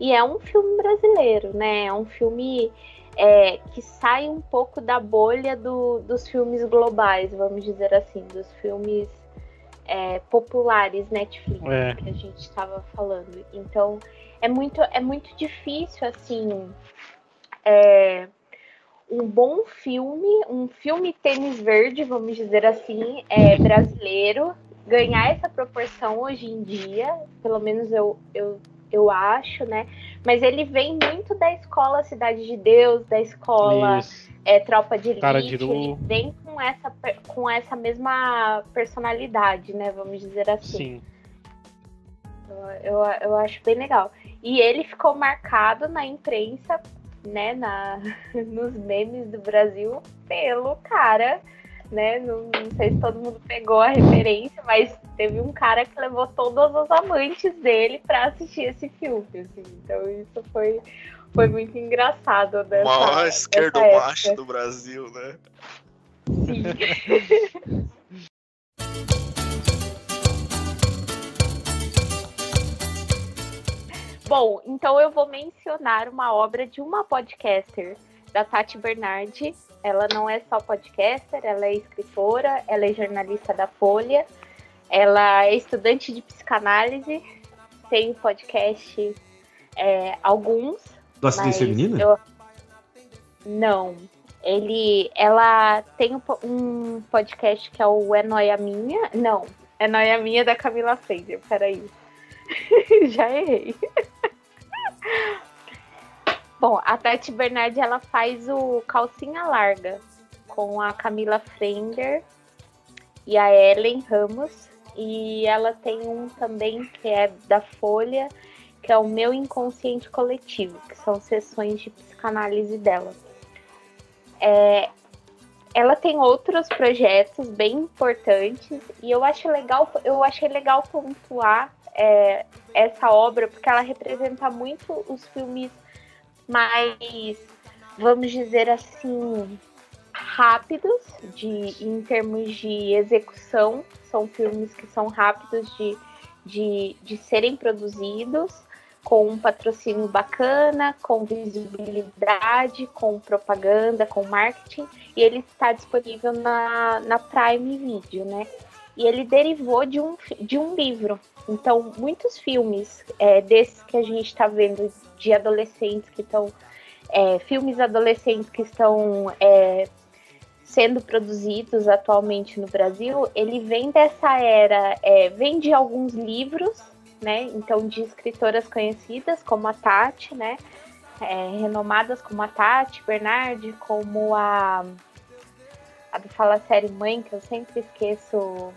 e é um filme brasileiro, né? É um filme é, que sai um pouco da bolha do- dos filmes globais, vamos dizer assim, dos filmes é, populares Netflix É. que a gente estava falando. Então é muito, é muito difícil assim. é, um bom filme, um filme tênis verde, vamos dizer assim, é, brasileiro, ganhar essa proporção hoje em dia, pelo menos eu, eu, eu acho, né? Mas ele vem muito da escola Cidade de Deus, da escola é, Tropa de Elite, ele vem com essa, com essa mesma personalidade, né? Vamos dizer assim. Sim. Eu, eu acho bem legal. E ele ficou marcado na imprensa, né, na, [LAUGHS] nos memes do Brasil, pelo cara, né? Não, não sei se todo mundo pegou a referência, mas teve um cara que levou todos os amantes dele para assistir esse filme, assim. Então isso foi, foi muito engraçado. Dessa, maior esquerdo macho do Brasil, né? Sim. [LAUGHS] Bom, então eu vou mencionar uma obra de uma podcaster, da Tati Bernardi. Ela não é só podcaster, ela é escritora, ela é jornalista da Folha, ela é estudante de psicanálise, tem podcast é, alguns. Do mas Feminina? eu- Não. Ele, ela tem um, um podcast que é o É Noia Minha. Não, É Noia Minha da Camila Fraser. Peraí. [LAUGHS] Já errei. [LAUGHS] Bom, a Tati Bernardi ela faz o Calcinha Larga com a Camila Frender e a Ellen Ramos. E ela tem um também que é da Folha, que é o Meu Inconsciente Coletivo, que são sessões de psicanálise dela. É, ela tem outros projetos bem importantes e eu acho legal, eu achei legal pontuar é, essa obra porque ela representa muito os filmes mais, vamos dizer assim, rápidos de em termos de execução. São filmes que são rápidos de, de, de serem produzidos, com um patrocínio bacana, com visibilidade, com propaganda, com marketing, e ele está disponível na, na Prime Video, né? E ele derivou de um, de um livro. Então, muitos filmes é, desses que a gente está vendo de adolescentes que estão. é, filmes adolescentes que estão é, sendo produzidos atualmente no Brasil, ele vem dessa era, é, vem de alguns livros, né? Então, de escritoras conhecidas, como a Tati, né? é, renomadas como a Tati Bernardi, como a, a do Fala Série Mãe, que eu sempre esqueço,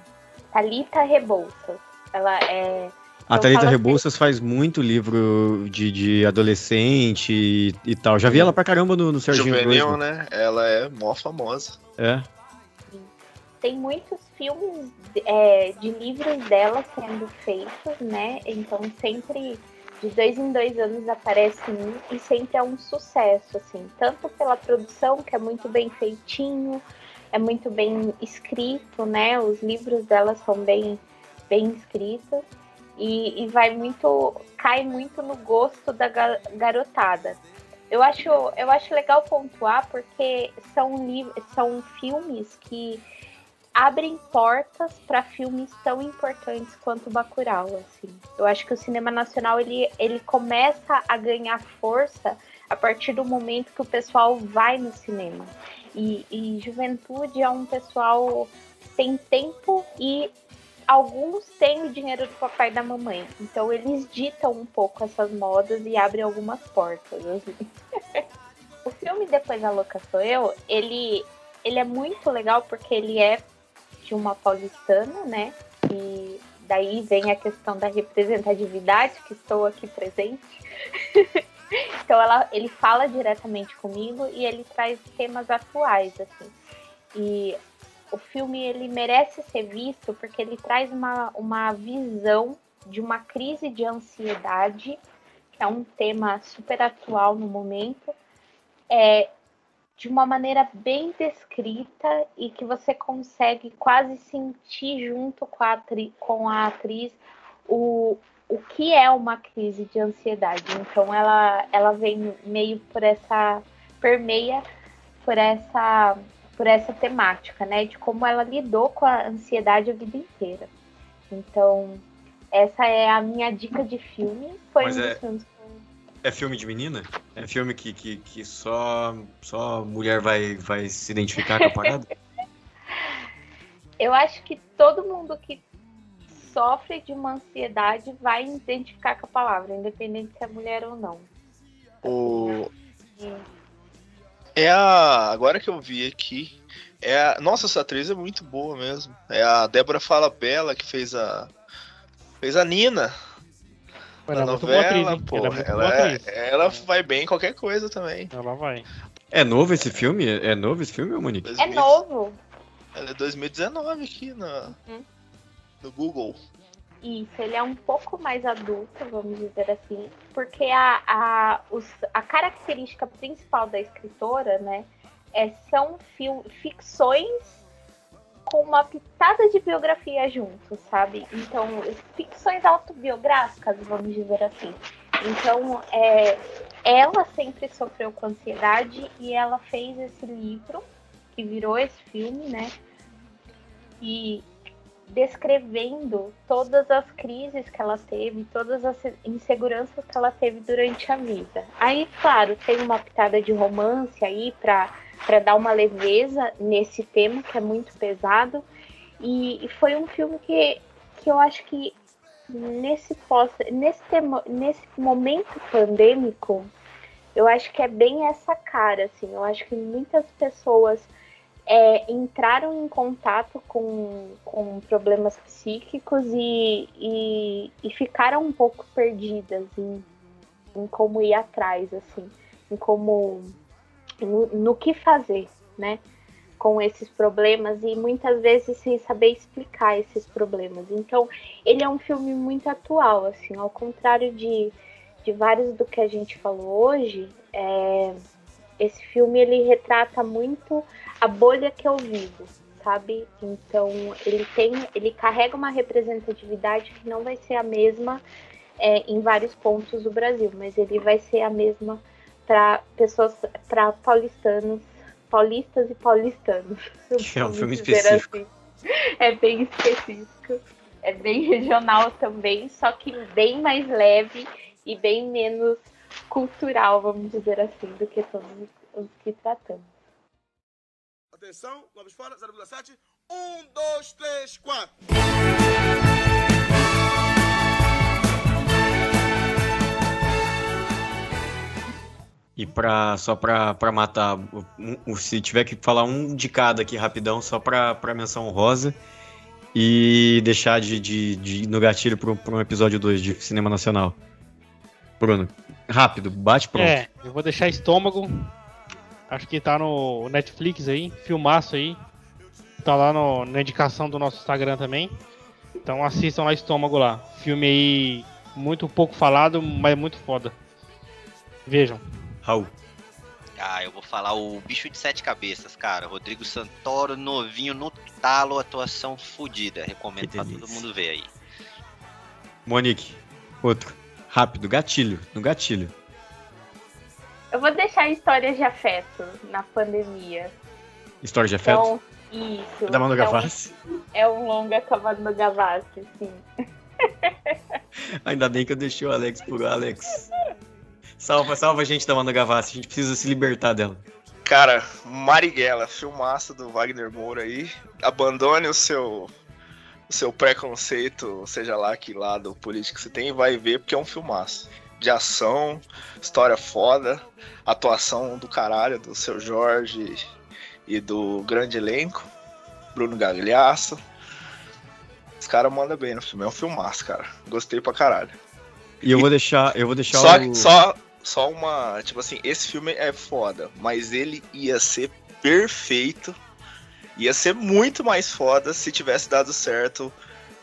Thalita Rebouças. Ela é. A Thalita falo Rebouças faz muito livro de, de adolescente e, e tal. Já vi ela pra caramba no, no Serginho Juvenil, Groisman. né? Ela é mó famosa. É. tem muitos filmes é, de livros dela sendo feitos, né? Então sempre de dois em dois anos aparece um e sempre é um sucesso, assim, tanto pela produção que é muito bem feitinho, é muito bem escrito, né? Os livros dela são bem bem escritos e, e vai muito cai muito no gosto da ga- garotada. Eu acho, eu acho legal pontuar porque são, são filmes que abrem portas para filmes tão importantes quanto Bacurau, assim. Eu acho que o cinema nacional ele, ele começa a ganhar força a partir do momento que o pessoal vai no cinema. E, e juventude é um pessoal sem tempo e alguns têm o dinheiro do papai e da mamãe. Então eles ditam um pouco essas modas e abrem algumas portas. assim. [LAUGHS] o filme Depois a Louca Sou Eu, ele, ele é muito legal porque ele é de uma paulistana, né? E daí vem a questão da representatividade, que estou aqui presente. [LAUGHS] então ela, ele fala diretamente comigo e ele traz temas atuais, assim. E o filme ele merece ser visto porque ele traz uma, uma visão de uma crise de ansiedade, que é um tema super atual no momento, é, de uma maneira bem descrita e que você consegue quase sentir junto com a, atri com a atriz o, o que é uma crise de ansiedade. Então ela, ela vem meio por essa permeia por essa por essa temática, né, de como ela lidou com a ansiedade a vida inteira. Então, essa é a minha dica de filme. Foi Mas um é- filmes que eu É filme de menina? É filme que, que, que só, só mulher vai, vai se identificar com a parada? [LAUGHS] Eu acho que todo mundo que sofre de uma ansiedade vai identificar com a palavra, independente se é mulher ou não. O... É a. Agora que eu vi aqui. É a... Nossa, essa atriz é muito boa mesmo. É a Débora Falabella que fez a. Fez a Nina Ela é atriz, novela, hein? pô, Ela é ela, é- atriz. ela vai bem em qualquer coisa também. Ela vai. É novo esse filme? É novo esse filme, Monique? É novo. Ela é 2019 aqui na, Hum. No Google. Isso, ele é um pouco mais adulto, vamos dizer assim, porque a, a, os- a característica principal da escritora, né, é, são fil- ficções com uma pitada de biografia junto, sabe? Então, ficções autobiográficas, vamos dizer assim. Então, é, ela sempre sofreu com ansiedade e ela fez esse livro, que virou esse filme, né? E descrevendo todas as crises que ela teve, todas as inseguranças que ela teve durante a vida. Aí, claro, tem uma pitada de romance aí para dar uma leveza nesse tema que é muito pesado. E, e foi um filme que, que eu acho que nesse pós, nesse tema, nesse momento pandêmico, eu acho que é bem essa cara, assim. Eu acho que muitas pessoas é, entraram em contato com, com problemas psíquicos e, e, e ficaram um pouco perdidas em, em como ir atrás, assim, em como no, no que fazer, né, com esses problemas e muitas vezes sem saber explicar esses problemas. Então, ele é um filme muito atual, assim, ao contrário de, de vários do que a gente falou hoje, é, esse filme ele retrata muito a bolha que eu vivo, sabe? Então ele tem, ele carrega uma representatividade que não vai ser a mesma é, em vários pontos do Brasil, mas ele vai ser a mesma para pessoas, para paulistanos, paulistas e paulistanos. [LAUGHS] É um filme específico. assim. É bem específico, é bem regional também, só que bem mais leve e bem menos cultural, vamos dizer assim, do que todos os que tratamos. Atenção, vamos fora, 0,7. 1, 2, 3, 4. E pra, só pra, pra matar, se tiver que falar um de cada aqui rapidão, só pra, pra menção rosa e deixar de, de, de ir no gatilho pra, um- pra um episódio 2 de Cinema Nacional. Bruno, rápido, bate pronto. É, eu vou deixar estômago. Acho que tá no Netflix aí, filmaço aí. Tá lá no- na indicação do nosso Instagram também. Então assistam lá estômago lá. Filme aí muito pouco falado, mas muito foda. Vejam. Raul. Ah, eu vou falar o Bicho de Sete Cabeças, cara. Rodrigo Santoro, novinho no talo, atuação fodida. Recomendo pra todo mundo ver aí. Monique, outro. Rápido, gatilho, no gatilho. Eu vou deixar histórias de afeto na pandemia. História de afeto? Então, isso. da Manu é um- Gavassi. É um longa com a Manu Gavassi, sim. [LAUGHS] Ainda bem que eu deixei o Alex por Alex. Salva, salva a gente da Manu Gavassi, a gente precisa se libertar dela. Cara, Marighella, filmaço do Wagner Moura aí. Abandone o seu o seu preconceito, seja lá que lado político você tem, vai ver porque é um filmaço. De ação, história foda, atuação do caralho do seu Jorge e do grande elenco, Bruno Gagliasso. Os caras mandam bem no filme, é um filmaço, cara. Gostei pra caralho. E eu vou deixar, eu vou deixar Só, o... só, só uma. Tipo assim, esse filme é foda, mas ele ia ser perfeito. Ia ser muito mais foda se tivesse dado certo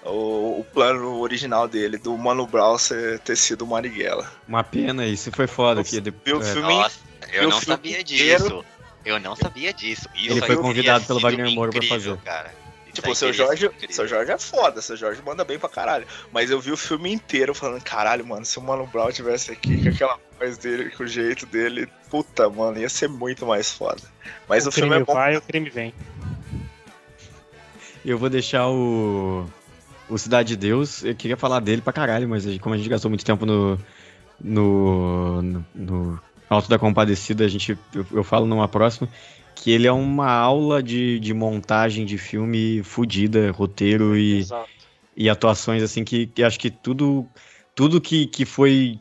o, o plano original dele, do Mano Brown ser, ter sido o Marighella. Uma pena, isso foi foda. Que Viu depois, o é, filme? Nossa, eu não sabia inteiro. disso. Eu não sabia disso. Isso Ele foi convidado pelo Wagner Moura pra fazer. Cara. Tipo, o seu Jorge, incrível. seu Jorge é foda, seu Jorge manda bem pra caralho. Mas eu vi o filme inteiro falando, caralho, mano, se o Mano Brown tivesse aqui com aquela voz dele, com o jeito dele, puta, mano, ia ser muito mais foda. Mas o, o filme é bom. vai, o crime vem. Eu vou deixar o. O Cidade de Deus. Eu queria falar dele pra caralho, mas como a gente gastou muito tempo no. No. No, no Alto da Compadecida, a gente. Eu, eu falo numa próxima. Que ele é uma aula de, de montagem de filme fodida, roteiro e, Exato. e atuações, assim, que, que acho que tudo. Tudo que, que foi.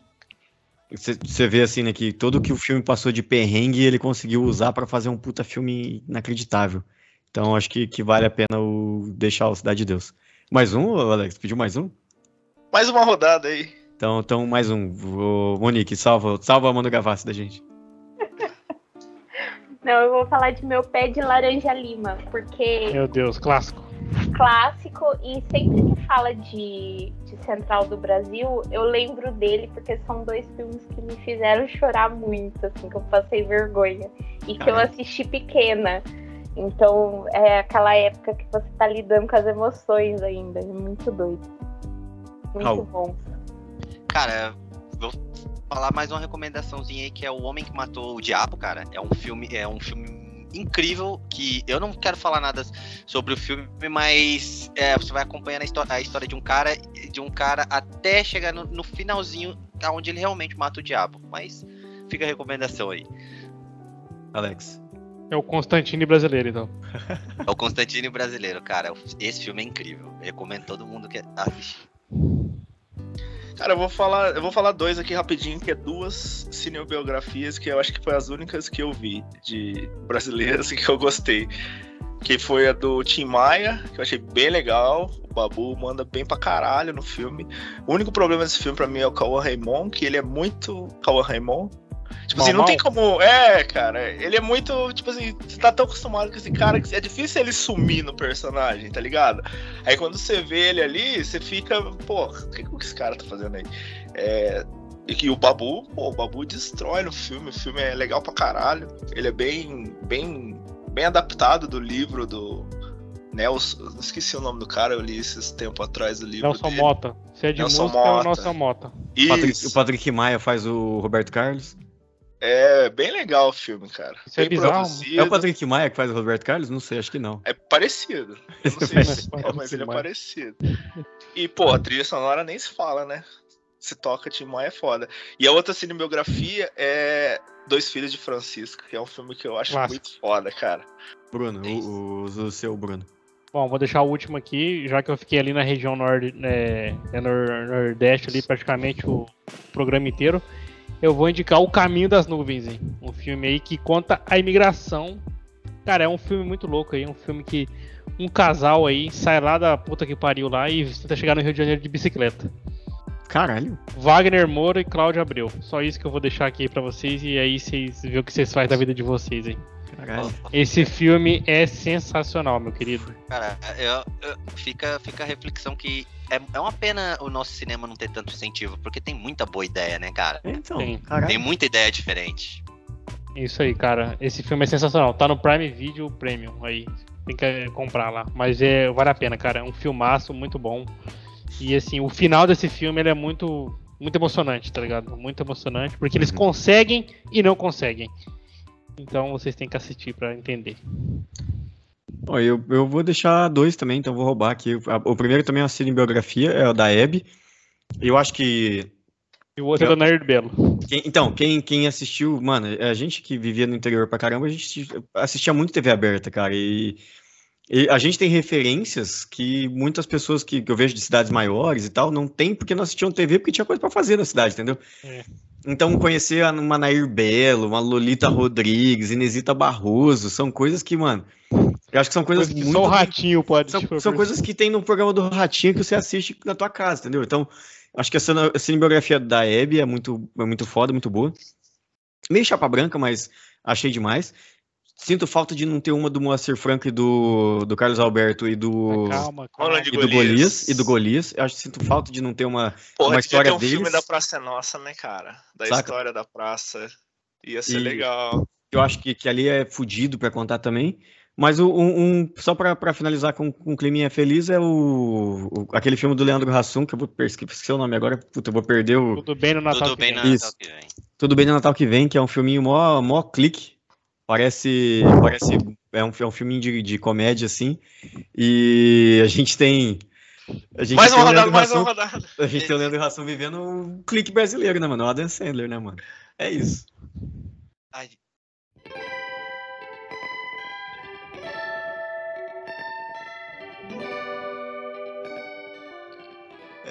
Você vê assim, né? Que tudo que o filme passou de perrengue ele conseguiu usar pra fazer um puta filme inacreditável. Então acho que, que vale a pena o deixar o Cidade de Deus. Mais um, Alex? Pediu mais um? Mais uma rodada aí. Então, então mais um. Ô, Monique, salva, salva a Manu Gavassi da gente. [LAUGHS] Não, eu vou falar de meu pé de laranja lima, porque Meu Deus, clássico. clássico e sempre que fala de, de Central do Brasil, eu lembro dele porque são dois filmes que me fizeram chorar muito, assim, que eu passei vergonha e que eu assisti pequena. Então é aquela época que você tá lidando com as emoções ainda, é muito doido. Muito Raul. bom. Cara, vou falar mais uma recomendaçãozinha aí que é O Homem que Matou o Diabo, cara. É um filme, é um filme incrível que eu não quero falar nada sobre o filme, mas é, você vai acompanhando a, histó- a história de um cara, de um cara até chegar no, no finalzinho, onde ele realmente mata o diabo. Mas fica a recomendação aí. Alex. É o Constantine brasileiro, então. [LAUGHS] É o Constantino brasileiro, cara. Esse filme é incrível. Eu recomendo todo mundo que assistir. Cara, eu vou falar, eu vou falar dois aqui rapidinho, que é duas cinebiografias que eu acho que foi as únicas que eu vi de brasileiras [LAUGHS] que eu gostei. Que foi a do Tim Maia, que eu achei bem legal. O Babu manda bem pra caralho no filme. O único problema desse filme pra mim é o Cauã Raymond, que ele é muito Cauã Raymond. Tipo assim, Mal, não tem mal? como. É, cara, ele é muito. Tipo assim, você tá tão acostumado com esse cara que é difícil ele sumir no personagem, tá ligado? Aí quando você vê ele ali, você fica, pô, o que, que esse cara tá fazendo aí? É, e que o Babu, pô, o Babu destrói no filme, o filme é legal pra caralho. Ele é bem, bem, bem adaptado do livro do Nelson. Esqueci o nome do cara, eu li esses tempo atrás do livro. Nelson dele. Mota. Se é de Nelson música, é o Mota. Nelson Mota. O Patrick, Isso. o Patrick Maia faz o Roberto Carlos. É bem legal o filme, cara. Isso é bem bizarro. produzido. É o Patrick Maia que faz o Roberto Carlos? Não sei, acho que não. É parecido. Eu não [LAUGHS] sei se é, mas ele é parecido. E, pô, a trilha sonora nem se fala, né? Se toca Tim Maia é foda. E a outra cinebiografia é Dois Filhos de Francisco, que é um filme que eu acho Clássico. muito foda, cara. Bruno, o, o, o seu Bruno. Bom, vou deixar o último aqui, já que eu fiquei ali na região nord, é, é nor- nordeste ali praticamente o programa inteiro. Eu vou indicar O Caminho das Nuvens, hein? um filme aí que conta a imigração. Cara, é um filme muito louco aí, um filme que um casal aí sai lá da puta que pariu lá e tenta chegar no Rio de Janeiro de bicicleta. Caralho. Wagner Moura e Cláudio Abreu. Só isso que eu vou deixar aqui pra vocês e aí vocês vê o que vocês fazem da vida de vocês, hein? Caralho. Esse filme é sensacional, meu querido. Cara, eu- eu- fica, fica a reflexão que é, é uma pena o nosso cinema não ter tanto incentivo, porque tem muita boa ideia, né, cara? Então, Tem. caralho. Tem muita ideia diferente. Isso aí, cara. Esse filme é sensacional. Tá no Prime Video Premium aí. Tem que eh, comprar lá. Mas é, vale a pena, cara. É um filmaço muito bom. E assim, o final desse filme ele é muito, muito emocionante, tá ligado? Muito emocionante. Porque eles Uhum. conseguem e não conseguem. Então vocês têm que assistir pra entender. Eu, eu vou deixar dois também, então vou roubar aqui. O primeiro também é uma cinebiografia, é o da Hebe. Eu acho que. E o outro é do Nerd Belo. quem- então, quem, quem assistiu, mano, a gente que vivia no interior pra caramba, a gente assistia muito TV aberta, cara. E, e a gente tem referências que muitas pessoas que, que eu vejo de cidades maiores e tal não tem porque não assistiam TV porque tinha coisa pra fazer na cidade, entendeu? É. Então, conhecer a- uma Nair Belo, uma Lolita Rodrigues, Inesita Barroso, são coisas que, mano, eu acho que são coisas Coisa que muito só o ratinho pode são, são coisas que tem no programa do Ratinho que você assiste na tua casa, entendeu? Então, acho que a cine- a cinebiografia da Hebe é muito, é muito foda, muito boa. Meio chapa branca, mas achei demais. Sinto falta de não ter uma do Moacir Franco e do, do Carlos Alberto e do, Calma, calma. E do Golias. E do Golias. Eu acho que sinto falta de não ter uma, Porra, uma devia história ter um filme deles. da Praça é Nossa, né, cara? Da Saca? história da praça. Ia ser E- legal. Eu acho que, que ali é fudido pra contar também. Mas o- um, um- só pra, pra finalizar com, com um climinha feliz é o, o- aquele filme do Leandro Hassum, que eu vou esqueci o nome agora, puta, eu vou perder o, Tudo bem no Natal Tudo que bem vem. na Isso. Natal que vem. Tudo Bem no Natal que vem, que é um filminho mó, mó clique. Parece, parece é um, é um filminho de, de comédia, assim. E a gente tem. A gente Mais uma rodada, Leandro mais uma Hassum- rodada. A gente tem o Leandro Hassum vivendo um clique brasileiro, né, mano? O Adam Sandler, né, mano? É isso. Ai,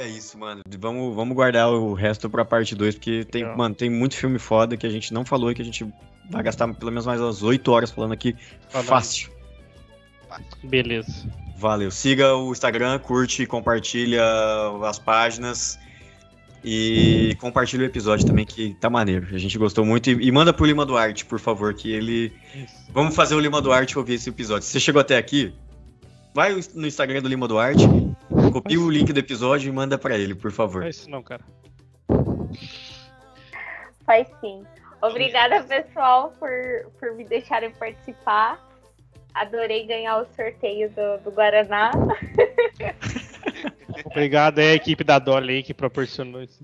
É isso, mano. Vamos, vamos guardar o resto pra parte 2, porque tem, Legal. mano, tem muito filme foda que a gente não falou e que a gente vai gastar pelo menos mais umas 8 horas falando aqui. Falando. Fácil. Beleza. Valeu. Siga o Instagram, curte, compartilha as páginas. E compartilha o episódio também, que tá maneiro. A gente gostou muito. E, e manda pro Lima Duarte, por favor, que ele. Vamos fazer o Lima Duarte ouvir esse episódio. Se você chegou até aqui, vai no Instagram do Lima Duarte, copia o link do episódio e manda pra ele, por favor. Não é isso não, cara. Faz sim. Obrigada, pessoal, por, por me deixarem participar. Adorei ganhar o sorteio do, do Guaraná. [LAUGHS] Obrigado aí, a equipe da Dolly aí que proporcionou isso.